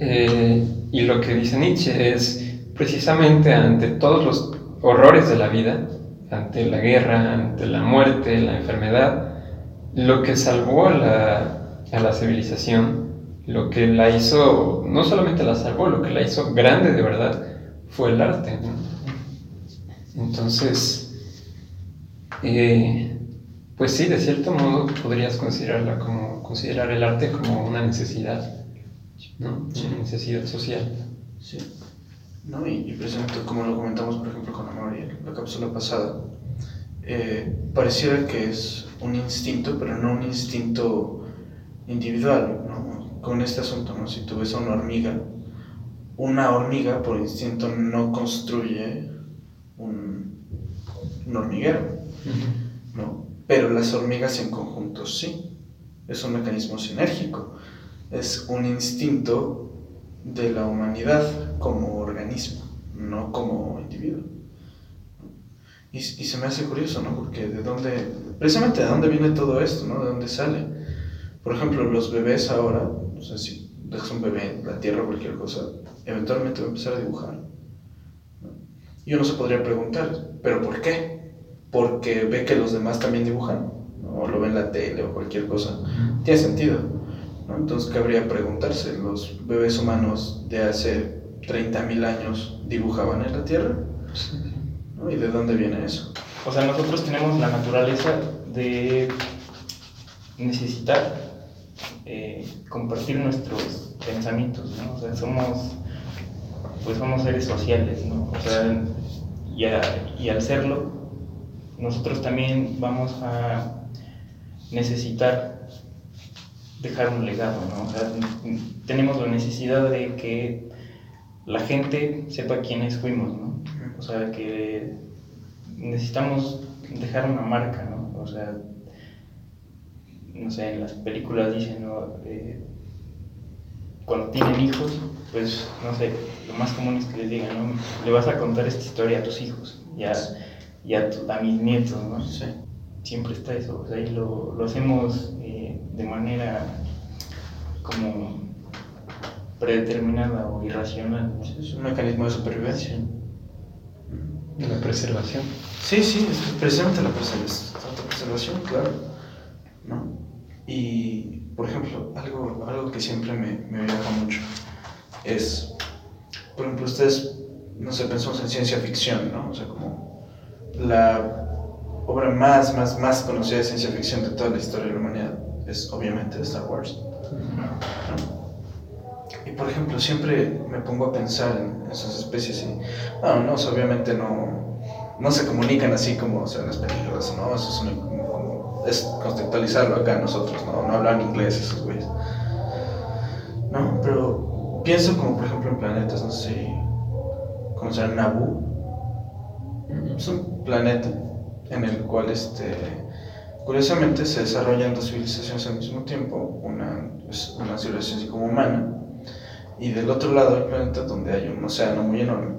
Eh, y lo que dice Nietzsche es precisamente ante todos los horrores de la vida, ante la guerra, ante la muerte, la enfermedad, lo que salvó a la, a la civilización, lo que la hizo, no solamente la salvó, lo que la hizo grande de verdad, fue el arte. ¿no? Entonces, eh, pues sí, de cierto modo podrías considerarla como, considerar el arte como una necesidad, ¿no? Una necesidad social. Sí. ¿No? Y, precisamente como lo comentamos, por ejemplo, con Amor en la cápsula pasada, eh, pareciera que es un instinto, pero no un instinto individual, ¿no? Con este asunto, ¿no? Si tú ves a una hormiga, una hormiga por instinto no construye un, un hormiguero, ¿no? Pero las hormigas en conjunto sí. Es un mecanismo sinérgico. Es un instinto de la humanidad como organismo, no como individuo. Y, y, se me hace curioso, ¿no? Porque de dónde, precisamente de dónde viene todo esto, ¿no? De dónde sale. Por ejemplo, los bebés ahora, o sea, si dejas un bebé en la tierra o cualquier cosa, eventualmente va a empezar a dibujar. ¿no? Y uno se podría preguntar, ¿pero por qué? Porque ve que los demás también dibujan, ¿no? o lo ve en la tele o cualquier cosa. Tiene sentido. ¿No? Entonces cabría preguntarse, ¿los bebés humanos de hace 30.000 años dibujaban en la Tierra? ¿Y de dónde viene eso? O sea, nosotros tenemos la naturaleza de necesitar eh, compartir nuestros pensamientos, ¿no? O sea, somos, pues somos seres sociales, ¿no? O sea, y, a, y al serlo, nosotros también vamos a necesitar dejar un legado, ¿no? O sea, tenemos la necesidad de que la gente sepa quiénes fuimos, ¿no? O sea, que necesitamos dejar una marca, ¿no? O sea, no sé, en las películas dicen, ¿no? Eh, cuando tienen hijos, pues, no sé, lo más común es que les digan, ¿no? Le vas a contar esta historia a tus hijos y a, y a, tu, a mis nietos, ¿no? Sí. Siempre está eso, o sea, y lo, lo hacemos eh, de manera como predeterminada o irracional. Es un mecanismo de supervivencia. La preservación. Sí, sí, es precisamente la preservación, preservación claro. ¿no? Y, por ejemplo, algo, algo que siempre me, me viaja mucho es, por ejemplo, ustedes, no sé, pensamos en ciencia ficción, ¿no? O sea, como la obra más, más, más conocida de ciencia ficción de toda la historia de la humanidad es obviamente Star Wars. Y por ejemplo, siempre me pongo a pensar en esas especies y, bueno, no, obviamente no, no se comunican así como o en las películas, ¿no? Eso es, como, es contextualizarlo acá nosotros, ¿no? No hablan inglés esos güeyes. ¿No? Pero pienso como por ejemplo en planetas, no sé si conocen Naboo. Es un planeta en el cual este, curiosamente se desarrollan dos civilizaciones al mismo tiempo, una es una civilización así como humana, y del otro lado del planeta donde hay un océano muy enorme,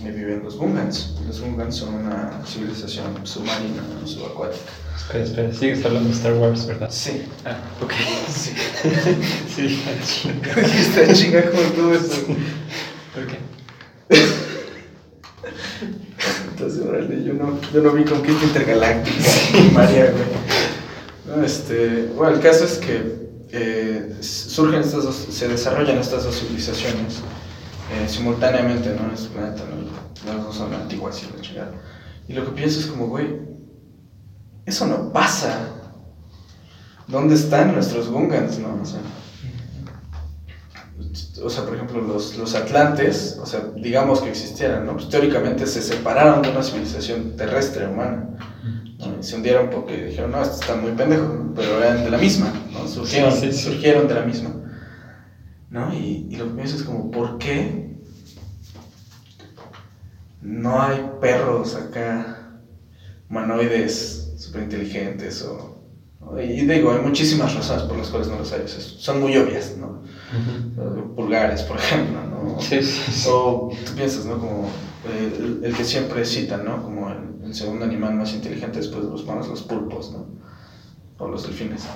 viven los Gungans. Los Gungans son una civilización submarina, subacuática. Espera, espera, sigues hablando de Star Wars, ¿verdad? Sí. Ah, ok. Sí. sí, la chinga. Está chinga como todo eso. Ok. Órale, yo no, yo no vi Conquista Intergaláctica María, güey. No, este, bueno, el caso es que eh, surgen estas dos, se desarrollan estas dos civilizaciones eh, simultáneamente, ¿no? En este planeta, ¿no? Las dos son antiguas y la chingada. Y lo que pienso es como, güey, eso no pasa. ¿Dónde están nuestros Gungans, no? O sea, o sea, por ejemplo, los, los atlantes, o sea, digamos que existieran, ¿no? Pues teóricamente se separaron de una civilización terrestre humana. ¿no? se hundieron porque dijeron, no, estos están muy pendejos, pero eran de la misma, ¿no? Surgieron, Sí, sí, sí. surgieron de la misma. ¿No? Y, y lo que pienso es como, ¿por qué no hay perros acá humanoides súper inteligentes o... Y digo, hay muchísimas razones por las cuales no los hay, o sea, son muy obvias, ¿no? Pulgares, por ejemplo, ¿no? Sí, sí, sí. O tú piensas, ¿no? Como eh, el, el que siempre citan, ¿no? Como el, el segundo animal más inteligente después de los humanos, los pulpos, ¿no? O los delfines.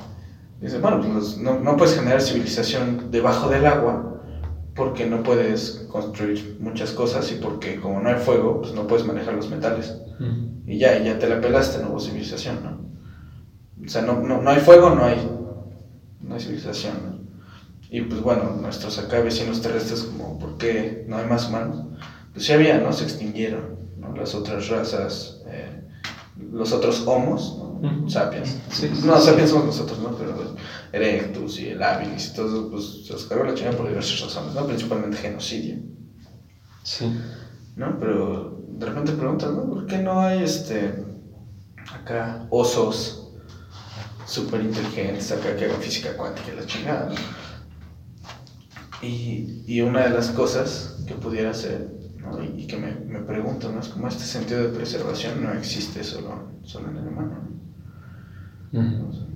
Dice, bueno, pues los- no, no puedes generar civilización debajo del agua porque no puedes construir muchas cosas y porque como no hay fuego, pues no puedes manejar los metales. Y ya, y ya te la pelaste, no hubo civilización, ¿no? O sea, no, no, no hay fuego, no hay, no hay civilización, ¿no? Y pues bueno, nuestros acá vecinos terrestres, como, ¿por qué no hay más humanos? Pues sí había, ¿no? Se extinguieron, ¿no? Las otras razas, eh, los otros homos, ¿no? Sapiens. Sí, sí, no, sí. sapiens somos nosotros, ¿no? Pero el Erectus y el Habilis y todo eso, pues se los cargó la chingada por diversas razones, ¿no? Principalmente genocidio. Sí. ¿no? Pero de repente preguntas, ¿no? ¿Por qué no hay este acá osos súper inteligentes acá que hagan física cuántica y la chingada, ¿no? Y, y una de las cosas que pudiera ser, ¿no? Y, y que me, me pregunto, ¿no? Es como este sentido de preservación no existe solo, solo en el humano.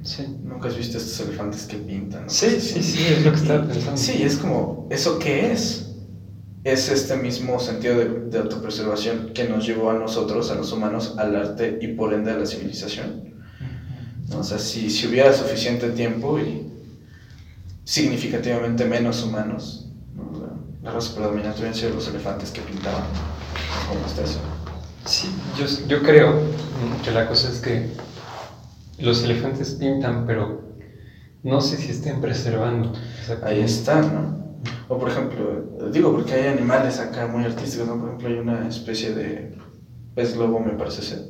Sí. Nunca has visto estos elefantes que pintan, ¿no? Sí, sí, sí, es lo que estaba pensando. Sí, es como, ¿eso qué es? Es este mismo sentido de, de autopreservación que nos llevó a nosotros, a los humanos, al arte y por ende a la civilización. ¿no? O sea, si, si hubiera suficiente tiempo y significativamente menos humanos, ¿no? la, raza predominante hubieran sido los elefantes que pintaban. ¿Cómo está eso? Sí, yo, yo creo que la cosa es que los elefantes pintan, pero no sé si estén preservando. Ahí está, ¿no? O por ejemplo, digo porque hay animales acá muy artísticos, ¿no? Por ejemplo, hay una especie de pez globo, me parece ser,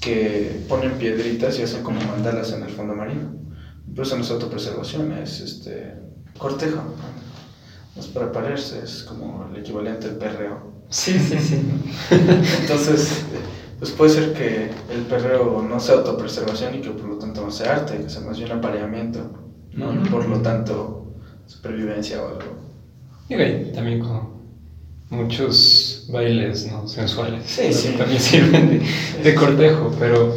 que ponen piedritas y hacen como mandalas en el fondo marino. Pero eso no es autopreservación, es este cortejo. es para pararse, es como el equivalente al perreo. Sí, sí, sí. Entonces, pues puede ser que el perreo no sea autopreservación y que por lo tanto no sea arte, que sea más bien apareamiento, ¿no? Por lo tanto supervivencia o algo. Y también con muchos bailes ¿no? sensuales. Sí, sí. También sirven de, de cortejo, pero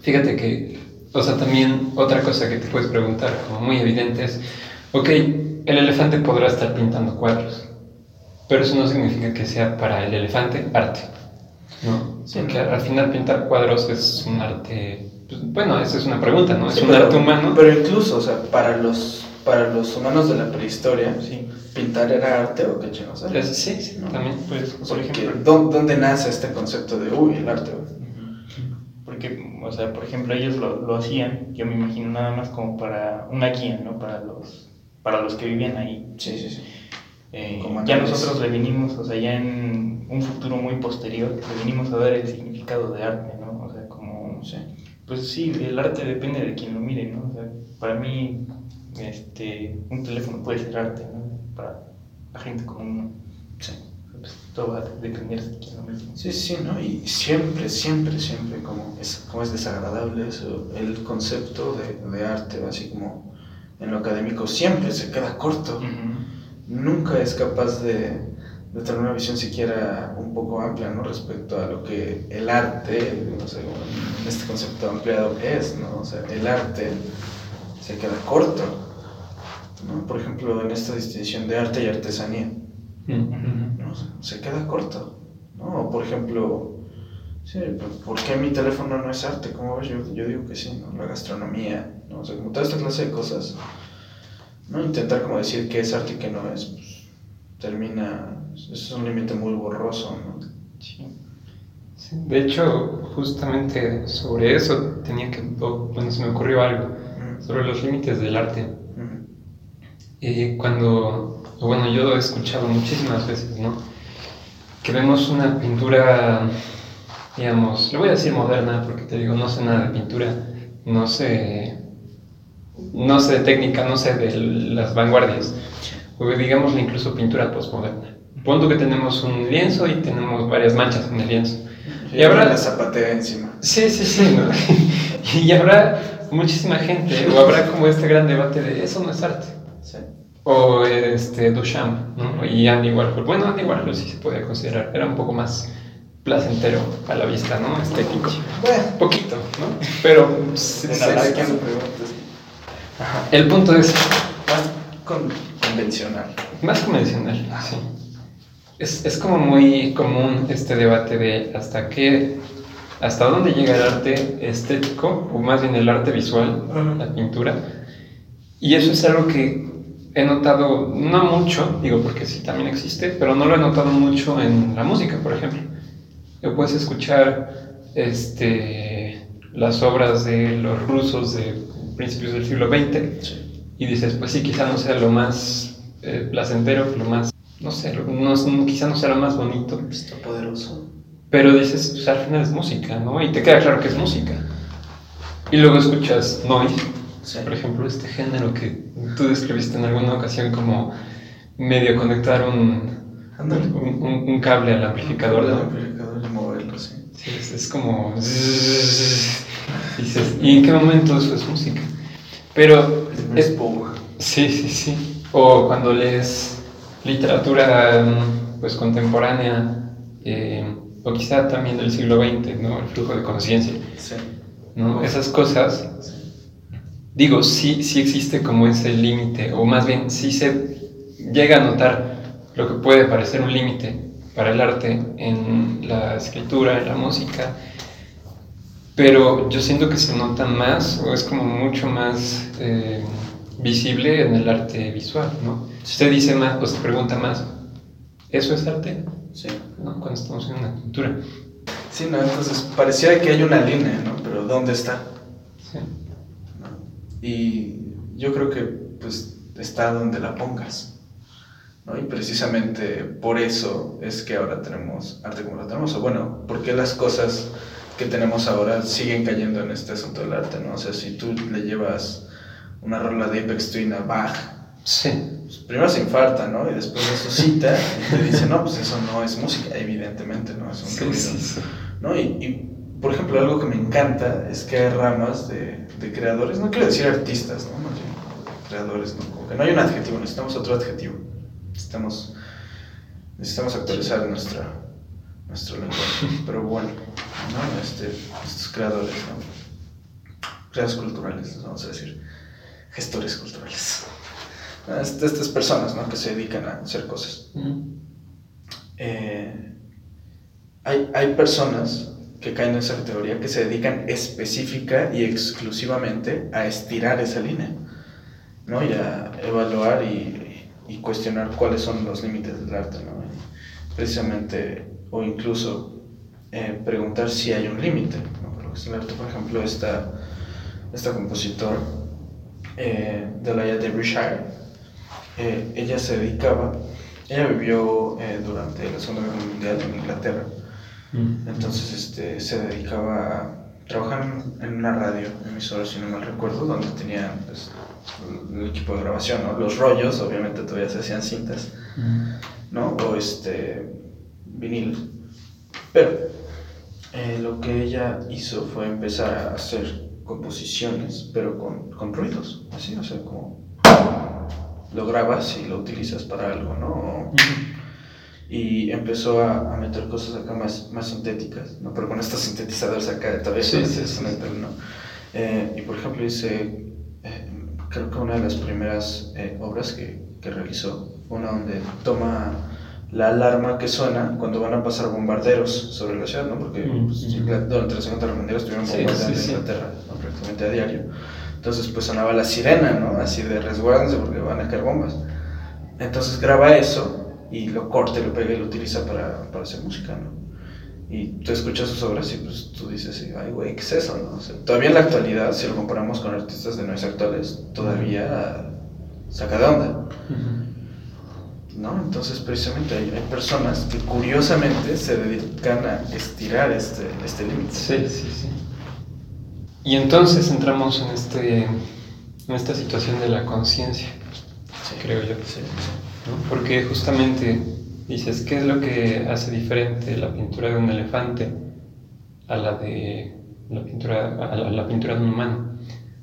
fíjate que, o sea, también otra cosa que te puedes preguntar, como muy evidente, es, ok, el elefante podrá estar pintando cuadros, pero eso no significa que sea para el elefante arte, ¿no? Sí, Porque al final pintar cuadros es un arte, pues, bueno, esa es una pregunta, ¿no? Es Sí, un pero- arte humano. Pero incluso, o sea, para los, para los humanos de la prehistoria, Sí. pintar era arte o qué. Es- sí, sí, No. también. Pues, O sea, por que, ejemplo, ¿dó- ¿dónde nace este concepto de, uy, el arte? Porque, o sea, por ejemplo, ellos lo, lo hacían, yo me imagino nada más como para una guía, ¿no? Para los, para los que vivían ahí. Sí, sí, sí. Eh, Como ya nosotros le vinimos, o sea, ya en un futuro muy posterior, le vinimos a dar el significado de arte, ¿no? O sea, como, Sí. pues sí, el arte depende de quien lo mire, ¿no? O sea, para mí, este, un teléfono puede ser arte, ¿no? Para la gente común, Todo va a depender de quien lo mire. Sí, sí, ¿no? Y siempre, siempre, siempre, como es, como es desagradable eso, el concepto de, de arte, así como en lo académico, siempre se queda corto. Nunca es capaz de, de tener una visión siquiera un poco amplia, ¿no? Respecto a lo que el arte, no sé, este concepto ampliado es, ¿no? O sea, el arte se queda corto, ¿no? Por ejemplo, en esta distinción de arte y artesanía. ¿No? Se queda corto, ¿no? Por ejemplo, sí, ¿por- ¿por qué mi teléfono no es arte? ¿Cómo ves? Yo, yo digo que sí, ¿no? La gastronomía, ¿no? O sea, como toda esta clase de cosas, ¿no? Intentar como decir qué es arte y qué no es, pues, termina, es un límite muy borroso, ¿no? Sí. Sí, De hecho, justamente sobre eso tenía que, bueno, se me ocurrió algo, sobre los límites del arte. Y cuando, bueno, yo he escuchado muchísimas veces, ¿no? Que vemos una pintura, digamos, le voy a decir moderna porque te digo, no sé nada de pintura, no sé, no sé de técnica, no sé de las vanguardias, o digámosle incluso pintura postmoderna. Punto que tenemos un lienzo y tenemos varias manchas en el lienzo. Y habrá- la zapatea encima. Sí, sí, sí, ¿no? y habrá muchísima gente, o habrá como este gran debate de eso no es arte. O este Duchamp, ¿no? Y Andy Warhol. Bueno, Andy Warhol sí se podía considerar, era un poco más placentero a la vista, ¿no? Estético. Bueno, Poquito, ¿no? Pero quién lo preguntes. el punto es Más con- convencional. más convencional, sí. Es, es como muy común este debate de hasta qué, hasta dónde llega el arte estético, o más bien el arte visual, Ajá. la pintura. Y eso es algo que he notado, no mucho, digo porque sí también existe, pero no lo he notado mucho en la música, por ejemplo. Yo puedes escuchar este, las obras de los rusos de principios del siglo XX Sí. y dices, pues sí, quizá no sea lo más eh, placentero, lo más, no sé, lo- no, no- quizá no sea lo más bonito, Está poderoso. pero dices, pues al final es música, ¿no? Y te queda claro que es música. Y luego escuchas noise, Sí. por ejemplo, este género que tú describiste en alguna ocasión como medio conectar un, un, un- un cable al amplificador, ¿no? amplificador y moverlo, sí. Sí, es, es como... Dices, ¿y en qué momento eso es música? Pero es, Spook. Sí, sí, sí. O cuando lees literatura pues contemporánea, eh, o quizá también del siglo XX, ¿no? El flujo de conciencia, Sí. ¿no? Esas cosas, digo, sí, sí existe como ese límite, o más bien sí se llega a notar lo que puede parecer un límite para el arte en la escritura, en la música, pero yo siento que se nota más, o es como mucho más eh, visible en el arte visual, ¿no? Si usted dice más, pues te pregunta más, ¿eso es arte? Sí. ¿No? Cuando estamos en una pintura. Sí, no, entonces pareciera que hay una línea, ¿no? Pero ¿dónde está? Sí. Y yo creo que pues está donde la pongas. ¿no? Y precisamente por eso es que ahora tenemos arte como lo tenemos. O bueno, porque las cosas que tenemos ahora siguen cayendo en este asunto del arte, ¿no? O sea, si tú le llevas una rola de Apex Twin a Bach, Sí. pues, primero se infarta, ¿no? Y después resucita y te dice, no, pues eso no es música, evidentemente, ¿no? Es un Sí, ruido. sí, sí. ¿no? Y, y, por ejemplo, algo que me encanta es que hay ramas de, de creadores, no quiero decir artistas, ¿no? Creadores, ¿no? Como que no hay un adjetivo, necesitamos otro adjetivo. Necesitamos, necesitamos actualizar nuestra, nuestro lenguaje. Pero bueno, ¿no? Este, estos creadores, ¿no? Creadores culturales, les vamos a decir. Gestores culturales. Ah, est- Estas personas, ¿no? Que se dedican a hacer cosas. Eh, hay, hay personas que caen en esa categoría que se dedican específica y exclusivamente a estirar esa línea. ¿no? Y a evaluar y, y cuestionar cuáles son los límites del arte, ¿no? precisamente, o incluso eh, preguntar si hay un límite, ¿no? Lo que es el arte, por ejemplo, esta, esta compositor, eh, Delia Derbyshire, eh, ella se dedicaba, ella vivió eh, durante la Segunda Guerra Mundial en Inglaterra. Entonces este, se dedicaba a trabajar en- una radio emisora, si no mal recuerdo, donde tenía pues, el equipo de grabación, ¿no? los rollos, obviamente todavía se hacían cintas. ¿no? o este, vinil. Pero eh, lo que ella hizo fue empezar a hacer composiciones, pero con, con ruidos, así, o sea, como lo grabas y lo utilizas para algo, ¿no? O- y empezó a, a meter cosas acá más, más sintéticas, ¿no? Pero con estos sintetizadores acá todavía Sí, sí, sí, sí. ¿no? Eh, y por ejemplo hice, eh, creo que una de las primeras eh, obras que, que realizó una donde toma la alarma que suena cuando van a pasar bombarderos sobre la ciudad, ¿no? Porque Mm, pues, mm. Durante la Segunda Guerra Mundial estuvieron bombardeando. Inglaterra ¿no? prácticamente a diario. Entonces pues sonaba la sirena, ¿no? Así de resguárdense porque van a caer bombas. Entonces graba eso y lo corta y lo pega y lo utiliza para, para hacer música, ¿no? Y tú escuchas sus obras y pues tú dices, ay, güey, ¿qué es eso, no? O sea, todavía en la actualidad, si lo comparamos con artistas de noise actuales, todavía saca de onda. ¿no? Entonces, precisamente hay, hay personas que curiosamente se dedican a estirar este, este límite. Sí, sí, sí. Y entonces entramos en, este, en esta situación de la conciencia, Sí. creo yo. Sí, sí. ¿No? Porque justamente dices, ¿qué es lo que hace diferente la pintura de un elefante a la de la pintura, a la, a la pintura de un humano?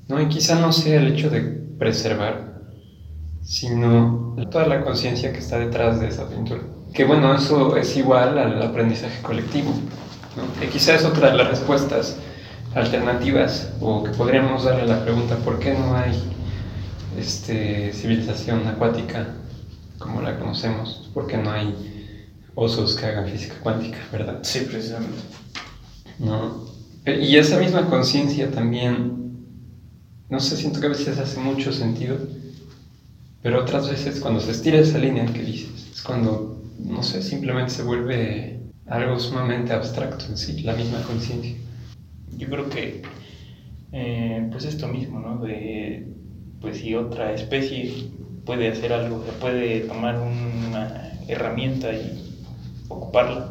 ¿no? Y quizá no sea el hecho de preservar, sino toda la conciencia que está detrás de esa pintura. Que bueno, eso es igual al aprendizaje colectivo, ¿no? que quizá es otra de las respuestas alternativas o que podríamos darle a la pregunta ¿por qué no hay este, civilización acuática como la conocemos? ¿Por qué no hay osos que hagan física cuántica, verdad? Sí, precisamente. ¿no? Y esa misma conciencia también, no sé, siento que a veces hace mucho sentido, pero otras veces cuando se estira esa línea que dices, es cuando, no sé, simplemente se vuelve algo sumamente abstracto en sí, la misma conciencia. Yo creo que, eh, pues esto mismo, ¿no? De, pues si otra especie puede hacer algo, puede tomar una herramienta y ocuparla.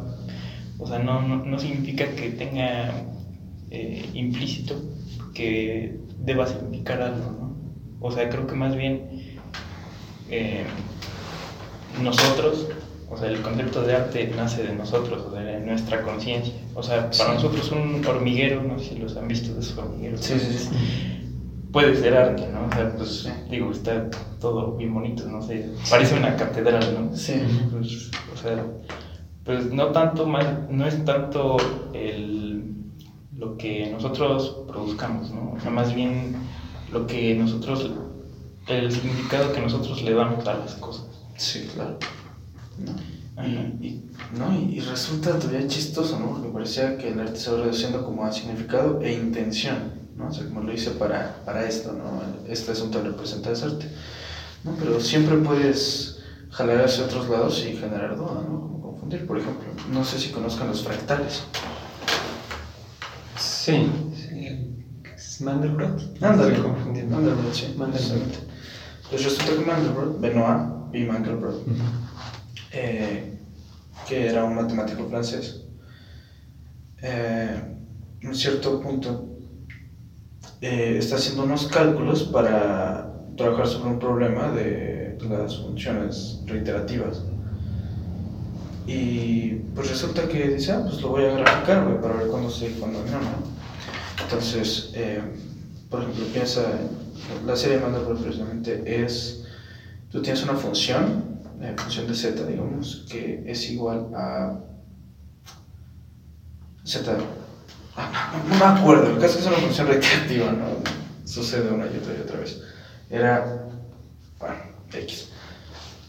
O sea, no, no, no significa que tenga eh, implícito que deba significar algo, ¿no? O sea, creo que más bien eh, nosotros, o sea, el concepto de arte nace de nosotros, o sea, de nuestra conciencia. O sea, para Sí. nosotros un hormiguero, no sé si los han visto de esos hormigueros. Sí, sí, sí. Puede ser arte, ¿no? O sea, pues Sí. digo, está todo bien bonito, no sé, parece una catedral, ¿no? Sí. Pues, o sea, pues no tanto más, no es tanto el, lo que nosotros produzcamos, ¿no? O sea, más bien lo que nosotros, el significado que nosotros le damos a las cosas. Sí, claro. ¿No? Y- ¿no? y, y resulta todavía chistoso, ¿no? Porque parecía que el arte se va reduciendo como a significado e intención, ¿no? O sea, como lo hice para, para esto, ¿no? Este asunto representa ese arte, ¿no? Pero siempre puedes jalar hacia otros lados y generar duda, ¿no? Como confundir, por ejemplo. No sé si conozcan los fractales. Sí, sí. ¿Es Mandelbrot? Estoy confundiendo. Mandelbrot, sí. Mandelbrot. Pues resulta que Mandelbrot, Benoit y Mandelbrot, eh, que era un matemático francés, eh, en cierto punto eh, está haciendo unos cálculos para trabajar sobre un problema de las funciones reiterativas. Y pues resulta que dice, ah, pues lo voy a graficar, güey, para ver cuándo sí y cuándo no. Entonces, eh, por ejemplo, piensa, en- la serie de Mandelbrot precisamente es, tú tienes una función, eh, función de z, digamos, que es igual a z, no, me acuerdo, el caso es una función reiterativa, ¿no? Sucede una y otra y otra vez. Era, bueno, x.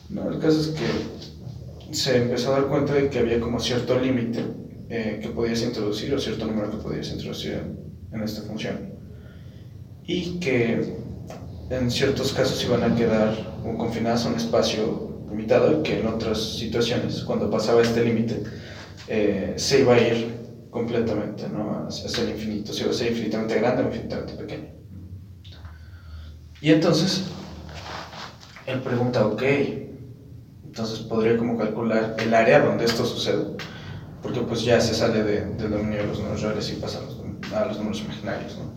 No, el caso es que se empezó a dar cuenta de que había como cierto límite eh, que podías introducir o cierto número que podías introducir en, en esta función. Y que en ciertos casos iban a quedar confinadas a un espacio limitado que en otras situaciones, cuando pasaba este límite, eh, se iba a ir completamente ¿no? hacia el infinito, se iba a ser infinitamente grande o infinitamente pequeño. Y entonces, él pregunta, ok, entonces podría como calcular el área donde esto sucede, porque pues ya se sale de, del dominio de los números reales y pasa a los, números imaginarios, ¿no?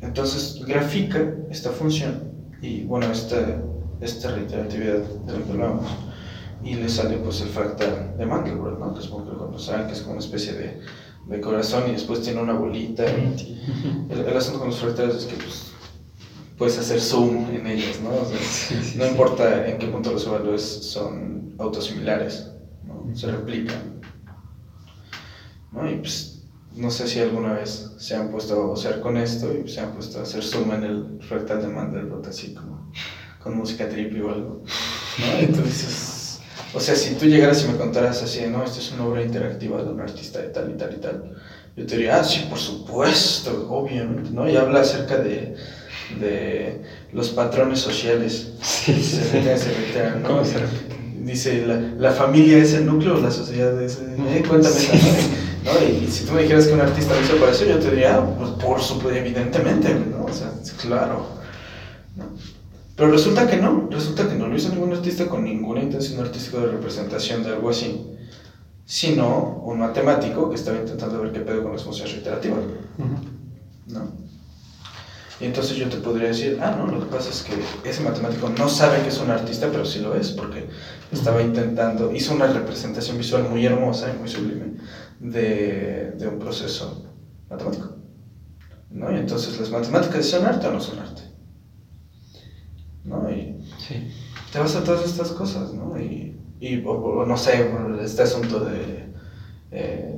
Entonces grafica esta función y bueno, esta, esta reiteratividad de lo que hablamos y le sale pues el fractal de Mandelbrot, ¿no? que es como que es como una especie de, de, corazón y después tiene una bolita. Y el, el, asunto con los fractales es que pues, puedes hacer zoom en ellos, ¿no? O sea, sí, sí, no sí. importa en qué punto los evalúes, son autosimilares, ¿no? se replican. ¿no? Y pues no sé si alguna vez se han puesto a vocear con esto y se han puesto a hacer zoom en el fractal de Mandelbrot así como con música trippy o algo. ¿no? Entonces, o sea, si tú llegaras y me contaras así, no, esta es una obra interactiva de un artista de tal y tal y tal, yo te diría, ah, sí, por supuesto, obviamente, ¿no? Y habla acerca de, de los patrones sociales. Sí, sí, se repiten, se repiten, ¿no? ¿Cómo se repite? Dice, la, la familia es el núcleo, la sociedad es... Eh, cuéntame Sí. ¿no? Y, y si tú me dijeras que un artista lo hizo para eso, yo te diría, ah, pues por supuesto, evidentemente, ¿no? O sea, claro. Pero resulta que no, resulta que no lo hizo ningún artista con ninguna intención artística de representación de algo así, sino un matemático que estaba intentando ver qué pedo con las funciones reiterativas. ¿no? Y entonces yo te podría decir, ah, no, lo que pasa es que ese matemático no sabe que es un artista, pero sí lo es, porque estaba intentando, hizo una representación visual muy hermosa y muy sublime de, de un proceso matemático. ¿no? Y entonces, ¿las matemáticas son arte o no son arte? ¿No? Y Sí. te vas a todas estas cosas, ¿no? Y, y o, o no sé, este asunto de eh,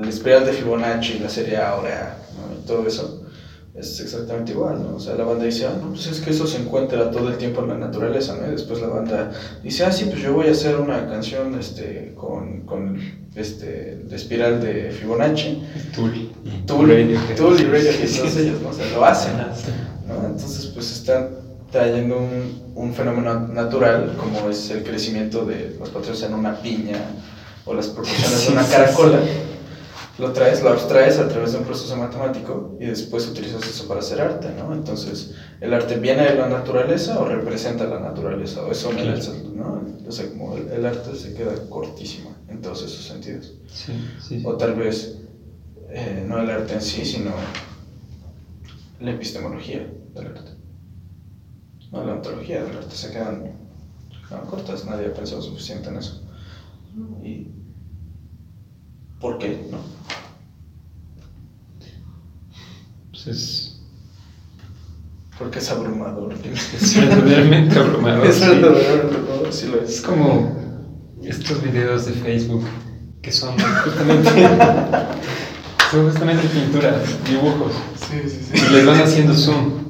la espiral de Fibonacci, la serie Aurea, ¿no? Y todo eso es exactamente igual, ¿no? O sea, la banda dice, ah, no, pues es que eso se encuentra todo el tiempo en la naturaleza, ¿no? Y después la banda dice, ah, sí, pues yo voy a hacer una canción este, con, con este, la espiral de Fibonacci. Tool. Tool. Tool y Radiohead, todos ellos, ¿no? O sea, lo hacen. ¿no? Entonces, pues están trayendo un, un fenómeno natural como es el crecimiento de los patrones en una piña o las proporciones de una caracola. Lo traes, lo abstraes a través de un proceso matemático y después utilizas eso para hacer arte, ¿no? Entonces, ¿el arte viene de la naturaleza o representa la naturaleza? O eso, Claro. ¿no? O sea, como el, el arte se queda cortísimo en todos esos sentidos. Sí, sí. O tal vez eh, no el arte en sí, sino la epistemología del arte. No, la ontología del arte se quedan, se quedan cortas, nadie ha pensado suficiente en eso. ¿Y por qué? No? Pues es, Porque es abrumador. es verdaderamente abrumador. Es verdaderamente abrumador, sí lo Es es. como estos videos de Facebook que son justamente, son justamente pinturas, dibujos, Sí, sí, y sí. les van haciendo zoom,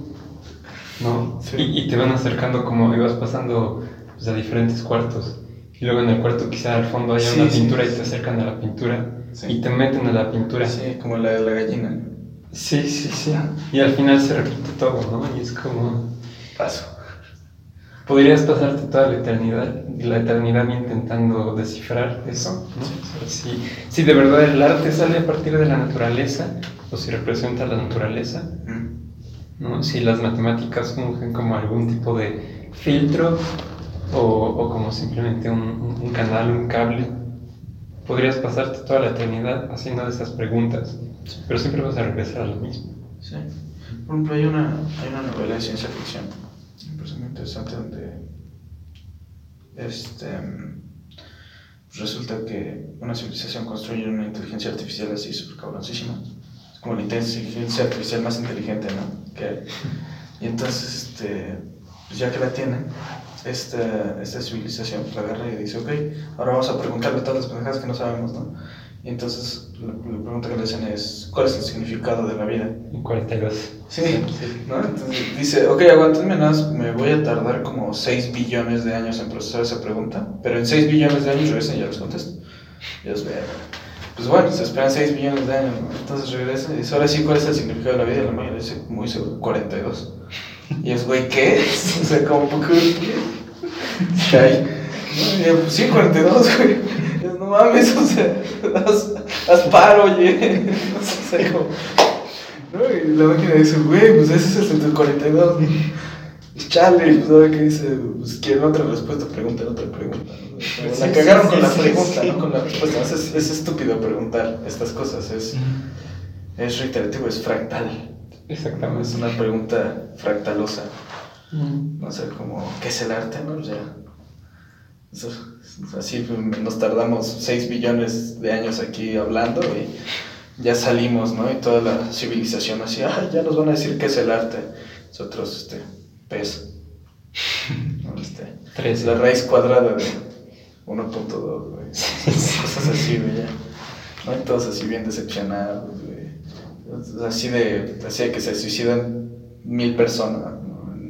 ¿no? Sí. Y, y te van acercando como y vas pasando pues, a diferentes cuartos. Y luego en el cuarto quizá al fondo haya Sí, una sí, pintura y te acercan a la pintura y te meten a la pintura. Sí, como la de la gallina. Sí, sí, sí. Y al final se repite todo, ¿no? Y es como... Paso. Podrías pasarte toda la eternidad, la eternidad intentando descifrar eso, ¿no? O sea, si, si de verdad el arte sale a partir de la naturaleza, o si representa la naturaleza, Mm. ¿No? Si las matemáticas fungen como algún tipo de filtro o, o como simplemente un, un- canal, un cable, podrías pasarte toda la eternidad haciendo esas preguntas, pero siempre vas a regresar a lo mismo. Sí. Por ejemplo, hay una, hay una novela de ciencia ficción, muy interesante, donde este, resulta que una civilización construye una inteligencia artificial así súper cabroncísima. Como la inteligencia artificial más inteligente, ¿no? Que. Y entonces, este, pues ya que la tienen, esta, esta civilización pues, la agarra y dice, ok, ahora vamos a preguntarle todas las pendejadas que no sabemos, ¿no? Y entonces la, pregunta que le hacen es, ¿cuál es el significado de la vida? En 42. Sí, ¿no? Entonces dice, ok, aguántenme más, me voy a tardar como 6 billones de años en procesar esa pregunta, pero en 6 billones de años regresen y ya les contesto. Y ellos vean. Pues bueno, se esperan 6 billones de años, ¿no? Entonces regresa y dice, ahora sí, ¿cuál es el significado de la vida? La mayoría dice, muy seguro, 42. Y es, güey, ¿qué? O sea, como poco. ¿Qué hay? No, y yo, pues sí, 42, güey. Yo, no mames, o sea, haz, haz paro, oye. O sea, como. ¿no? Y la máquina dice, güey, pues ese es el 142. Chale, ahora que dice, pues quieren otra respuesta, preguntan otra pregunta. ¿no? La cagaron sí, con la pregunta, no con la respuesta. Es, es estúpido preguntar estas cosas, es, es reiterativo, es fractal. Exactamente. Es una pregunta fractalosa. No sé, como, ¿qué es el arte? No? Ya. Eso, así nos tardamos 6 billones de años aquí hablando y ya salimos, ¿no? Y toda la civilización así, ah, ya nos van a decir qué es el arte. Nosotros, este, Este, Tres. la raíz cuadrada de 1.2, güey. Cosas así, güey, ya. ¿No? Todos así bien decepcionados, güey. Así de, así de que se suicidan mil personas,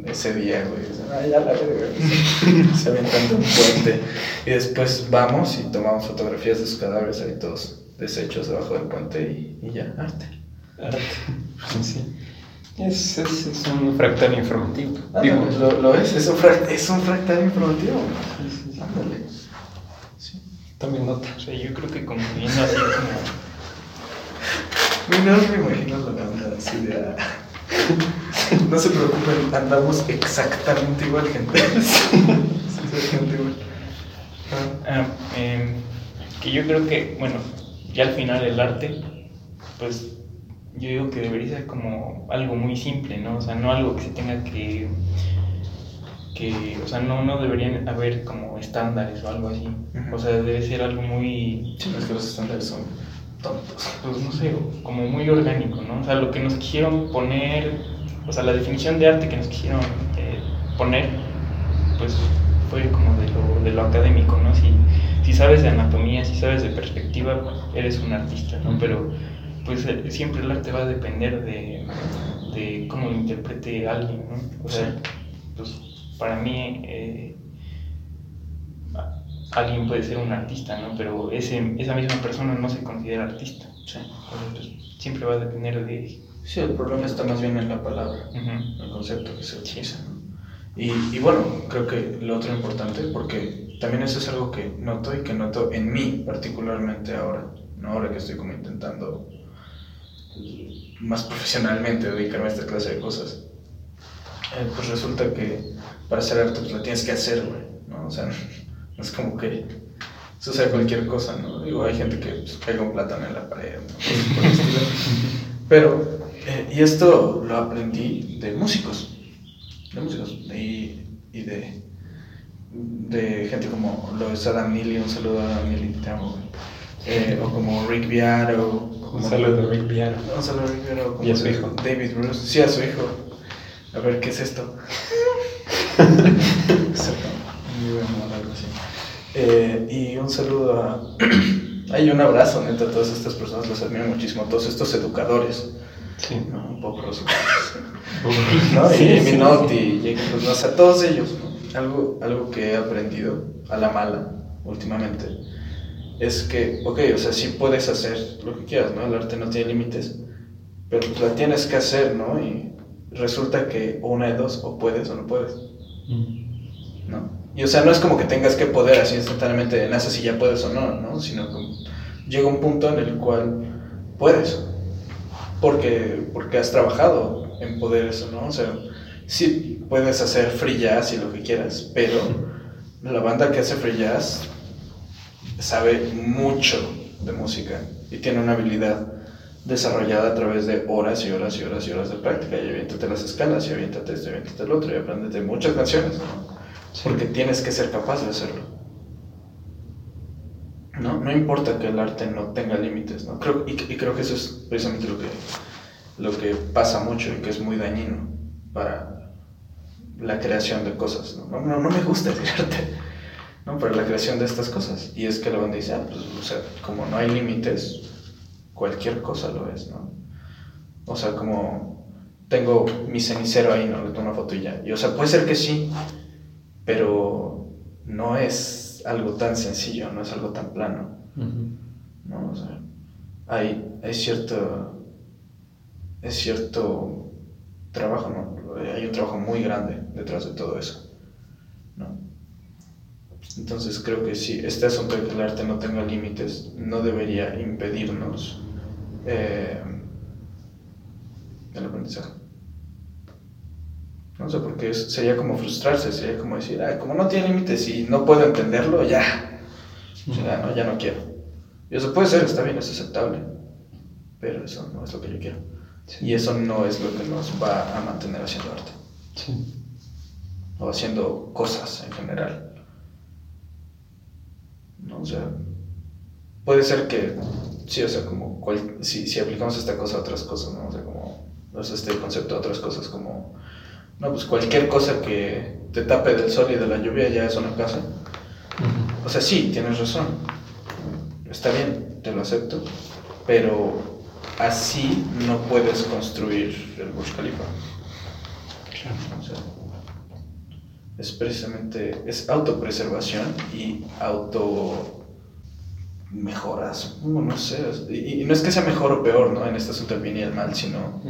ese día, güey. Ay, ya la verga. Se un puente. Y después vamos y tomamos fotografías de sus cadáveres ahí todos deshechos debajo del puente y, y ya, arte. Arte. Sí. Es, es, es un fractal informativo. Ándale, lo, lo es, es un, frac- es un fractal informativo. sí, sí, sí. Ándale. Sí. Tomen nota. O sea, yo creo que como viendo así como... No me imagino la banda así de. ah. No se preocupen, andamos exactamente igual, gente. Exactamente igual. Ah, em, que yo creo que, bueno, ya al final el arte, pues yo digo que debería ser como algo muy simple, ¿no? O sea, no algo que se tenga que, que o sea, no, no deberían haber como estándares o algo así. O sea, debe ser algo muy, Sí, es que los estándares son tontos. pues no sé, como muy orgánico, ¿no? O sea, lo que nos quisieron poner, o sea, la definición de arte que nos quisieron eh, poner, pues fue como de lo, de lo académico, ¿no? Si, si sabes de anatomía, si sabes de perspectiva, eres un artista, ¿no? Pero pues siempre el arte va a depender de, de cómo lo interprete alguien, ¿no? O sea, Sí. pues para mí... eh, alguien puede ser un artista, ¿no? Pero ese, esa misma persona no se considera artista. Sí. Entonces, pues, siempre va a depender de... Sí, el problema está más bien en la palabra, Ujú. el concepto que se utiliza. ¿no? Y, y bueno, creo que lo otro importante, porque también eso es algo que noto y que noto en mí particularmente ahora, ¿no? ahora que estoy como intentando pues, más profesionalmente dedicarme a esta clase de cosas. Eh, pues resulta que para hacer arte pues la tienes que hacer, güey, ¿no? O sea, no es como que suceda cualquier cosa, ¿no? Digo, hay gente que pues, pega un plátano en la pared, ¿no? Cosas por el estilo. Pero, eh, y esto lo aprendí de músicos, de músicos, y, y de, de gente como lo es Adam Neely, un saludo a Adam Neely, te amo, güey. Eh, o como Rick Viaro, o como Un saludo de Rick Viaro. un saludo a Rick Viaro, como Y a su hijo. David Bruce, sí, a su hijo. A ver, ¿qué es esto? Eh, y un saludo a. Hay un abrazo, neta, a todas estas personas, los admiro muchísimo, a todos estos educadores, Sí. ¿no? Bob Ross, ¿no? Sí, y sí, Minotti, y Jake Cruz, o sea, todos ellos, ¿no? Algo, algo que he aprendido a la mala últimamente es que, ok, o sea, sí puedes hacer lo que quieras, ¿no? El arte no tiene límites, pero pues la tienes que hacer, ¿no? Y resulta que una de dos, o puedes o no puedes, Mm. ¿no? Y o sea, no es como que tengas que poder así instantáneamente, naces si ya puedes o no, ¿no? Sino que llega un punto en el cual puedes, porque, porque has trabajado en poder eso, ¿no? O sea, sí puedes hacer free jazz y lo que quieras, pero la banda que hace free jazz sabe mucho de música y tiene una habilidad desarrollada a través de horas y horas y horas y horas de práctica. Y aviéntate las escalas, y aviéntate esto, y aviéntate el otro, y apréndete muchas canciones, ¿no? Porque tienes que ser capaz de hacerlo. ¿No? No importa que el arte no tenga límites, ¿no? Creo, y, y creo que eso es precisamente lo que, lo que pasa mucho y que es muy dañino para la creación de cosas, ¿no? No, no, no me gusta el arte, ¿no? Para la creación de estas cosas. Y es que la banda dice, ah, pues, o sea, como no hay límites, cualquier cosa lo es, ¿no? O sea, como tengo mi cenicero ahí, ¿no? Le tomo una foto y ya. Y, o sea, puede ser que sí, pero no es algo tan sencillo, no es algo tan plano. ¿no? O sea, hay, hay cierto, es cierto trabajo, ¿no? hay un trabajo muy grande detrás de todo eso. ¿no? Entonces creo que si este asunto de que el arte no tenga límites no debería impedirnos eh, el aprendizaje. No sé, porque sería como frustrarse, sería como decir, Ay, como no tiene límites y no puedo entenderlo, ya, ya, no, ya no quiero. Y eso puede ser, está bien, es aceptable, pero eso no es lo que yo quiero. Y eso no es lo que nos va a mantener haciendo arte. Sí. O haciendo cosas en general. ¿No? O sea, puede ser que, sí, o sea, como si, si, aplicamos esta cosa a otras cosas, ¿no? O sea, como, este concepto a otras cosas, como, no, pues cualquier cosa que te tape del sol y de la lluvia ya es una casa. O sea, sí, tienes razón. Está bien, te lo acepto. Pero así no puedes construir el Burj Khalifa. O sea, es precisamente, es autopreservación y auto mejoras, no sé, y, no es que sea mejor o peor, ¿no? En este asunto del bien y el mal, sino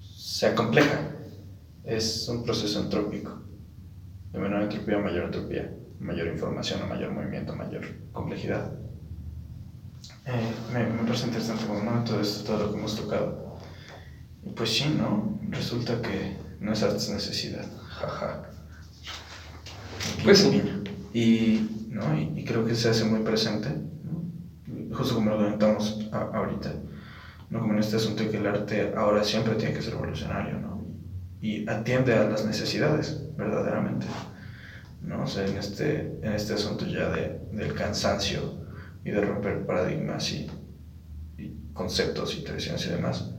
sea compleja. Es un proceso entrópico. De menor entropía a mayor entropía, mayor información a mayor movimiento, mayor complejidad. Eh, me, me, parece interesante como ¿no? todo esto, todo lo que hemos tocado. Y pues sí, ¿no? Resulta que no es necesidad. Jaja. Pues sí. Y, ¿no? y, creo que se hace muy presente, justo como lo comentamos ahorita, ¿no? como en este asunto de que el arte ahora siempre tiene que ser revolucionario ¿no? y atiende a las necesidades, verdaderamente. ¿no? O sea, en este, en este asunto ya de, del cansancio y de romper paradigmas y, y conceptos y tradiciones y demás.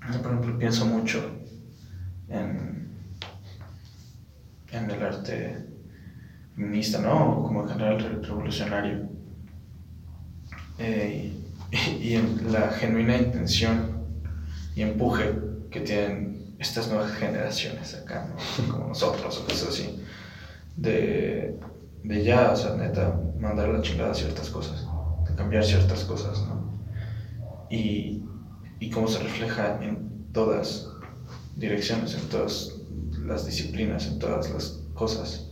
Por ejemplo, pienso mucho en en el arte feminista, ¿no? Como en general revolucionario. Eh, y, en la genuina intención y empuje que tienen estas nuevas generaciones acá, ¿no? como nosotros o cosas así, de, de ya, o sea, neta, mandar la chingada ciertas cosas, de cambiar ciertas cosas, ¿no? Y, y cómo se refleja en todas direcciones, en todas las disciplinas, en todas las cosas.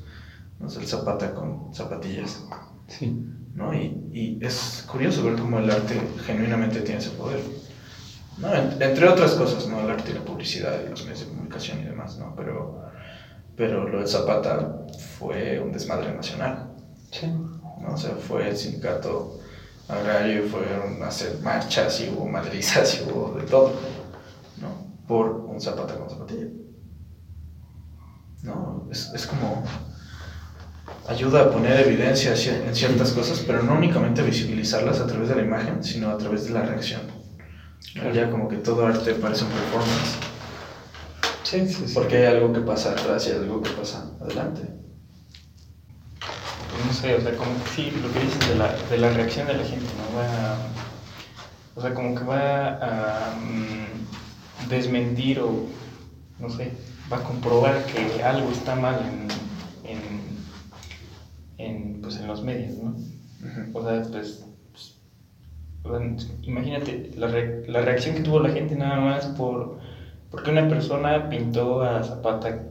¿no? el zapata con zapatillas. Sí. ¿no? Y, y, es curioso ver cómo el arte genuinamente tiene ese poder. ¿no? entre otras cosas, ¿no? el arte y la publicidad y los medios de comunicación y demás, ¿no? pero, pero lo del Zapata fue un desmadre nacional. Sí. ¿no? O sea, fue el sindicato agrario, fueron a hacer marchas y hubo madrizas y hubo de todo, ¿no? por un Zapata con zapatilla. ¿No? Es, es como ayuda a poner evidencia en ciertas cosas, pero no únicamente visibilizarlas a través de la imagen, sino a través de la reacción. Ya como que todo arte parece un performance. Sí, sí, sí. Porque hay algo que pasa atrás y algo que pasa adelante. No sé, o sea, como que sí, lo que dices de la, de la reacción de la gente, ¿no? Va o sea, como que va a mm, desmentir o, no sé, va a comprobar que algo está mal en, en, pues en los medios, ¿no? O sea, pues, pues imagínate la, la, reacción que tuvo la gente nada más por porque una persona pintó a Zapata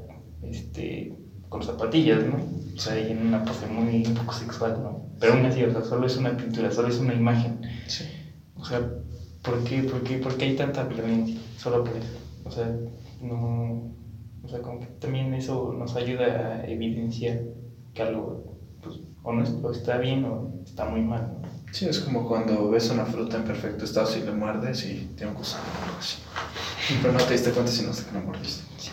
este, con zapatillas, ¿no? O sea, y en una pose muy un poco sexual, ¿no? Pero aún así, o sea, solo es una pintura, solo es una imagen. Sí. O sea, ¿por qué, por qué, por qué hay tanta violencia? Solo por eso. O sea, no o sea, como que también eso nos ayuda a evidenciar que algo pues, o no está bien o está muy mal. Sí, es como cuando ves una fruta en perfecto estado y le muerdes y tiene un gusano o algo así. Pero no te diste cuenta si no hasta que no mordiste. Sí,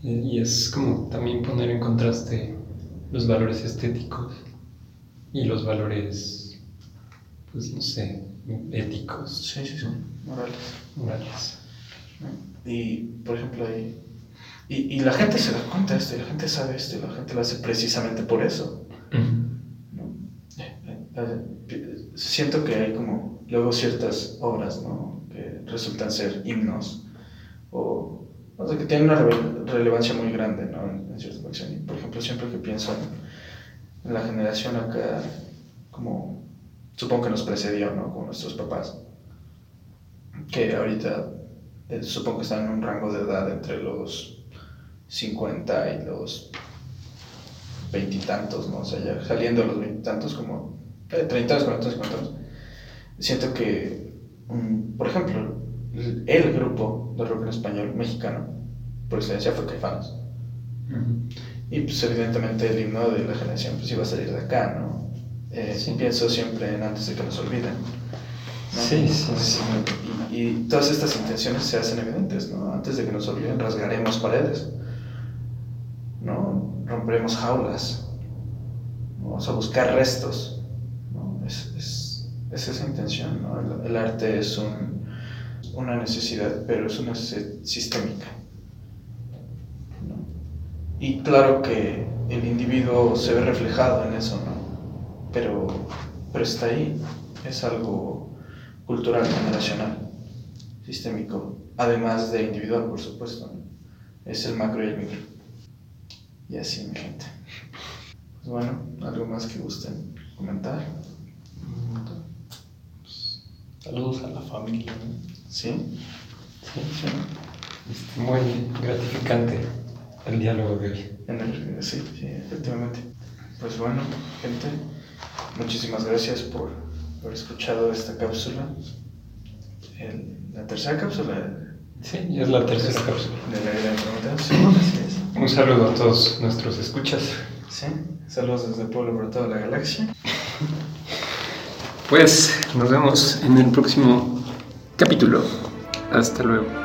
Y es como también poner en contraste los valores estéticos y los valores, pues no sé, éticos. Sí, sí, sí. Morales. Morales. Y, por ejemplo, y, y, la gente se da cuenta de esto, y la gente sabe esto, y la gente lo hace precisamente por eso. Eh, eh, eh, siento que hay como luego ciertas obras ¿no? que resultan ser himnos o, o sea, que tienen una relevancia muy grande ¿no? en, en ciertas ocasiones. Por ejemplo, siempre que pienso en, en, la generación acá, como supongo que nos precedió, ¿no? como nuestros papás, que ahorita eh, supongo que están en un rango de edad entre los 50 y los veintitantos, ¿no? O sea, ya saliendo de los veintitantos, como eh, 30, 40, 50 años. Siento que, por ejemplo, el, el grupo de rock en español mexicano, por excelencia, fue Caifanes. Y pues evidentemente el himno de la generación pues iba a salir de acá, ¿no? Eh, Sí. Pienso siempre en antes de que nos olviden. ¿No? Sí, sí, sí. Y, y todas estas intenciones se hacen evidentes, ¿no? Antes de que nos olviden rasgaremos paredes, ¿no? Romperemos jaulas, vamos a buscar restos, ¿no? Es, es, es esa intención, ¿no? El, el arte es un, una necesidad, pero es una necesidad sistémica. ¿no? Y claro que el individuo se ve reflejado en eso, ¿no? Pero, pero está ahí, es algo cultural, generacional, sistémico, además de individual, por supuesto. ¿no? Es el macro y el micro. Y así, mi gente. Pues bueno, algo más que gusten comentar. Saludos a la familia. ¿Sí? Sí, sí. Este, muy gratificante el diálogo de hoy. En el- sí, sí, efectivamente. Pues bueno, gente, muchísimas gracias por haber escuchado esta cápsula. El- la tercera cápsula Sí, ya es la tercera cápsula. de la. Sí, así es. Un saludo a todos nuestros escuchas. Sí, saludos desde Pueblo por toda la galaxia. Pues nos vemos en el próximo capítulo. Hasta luego.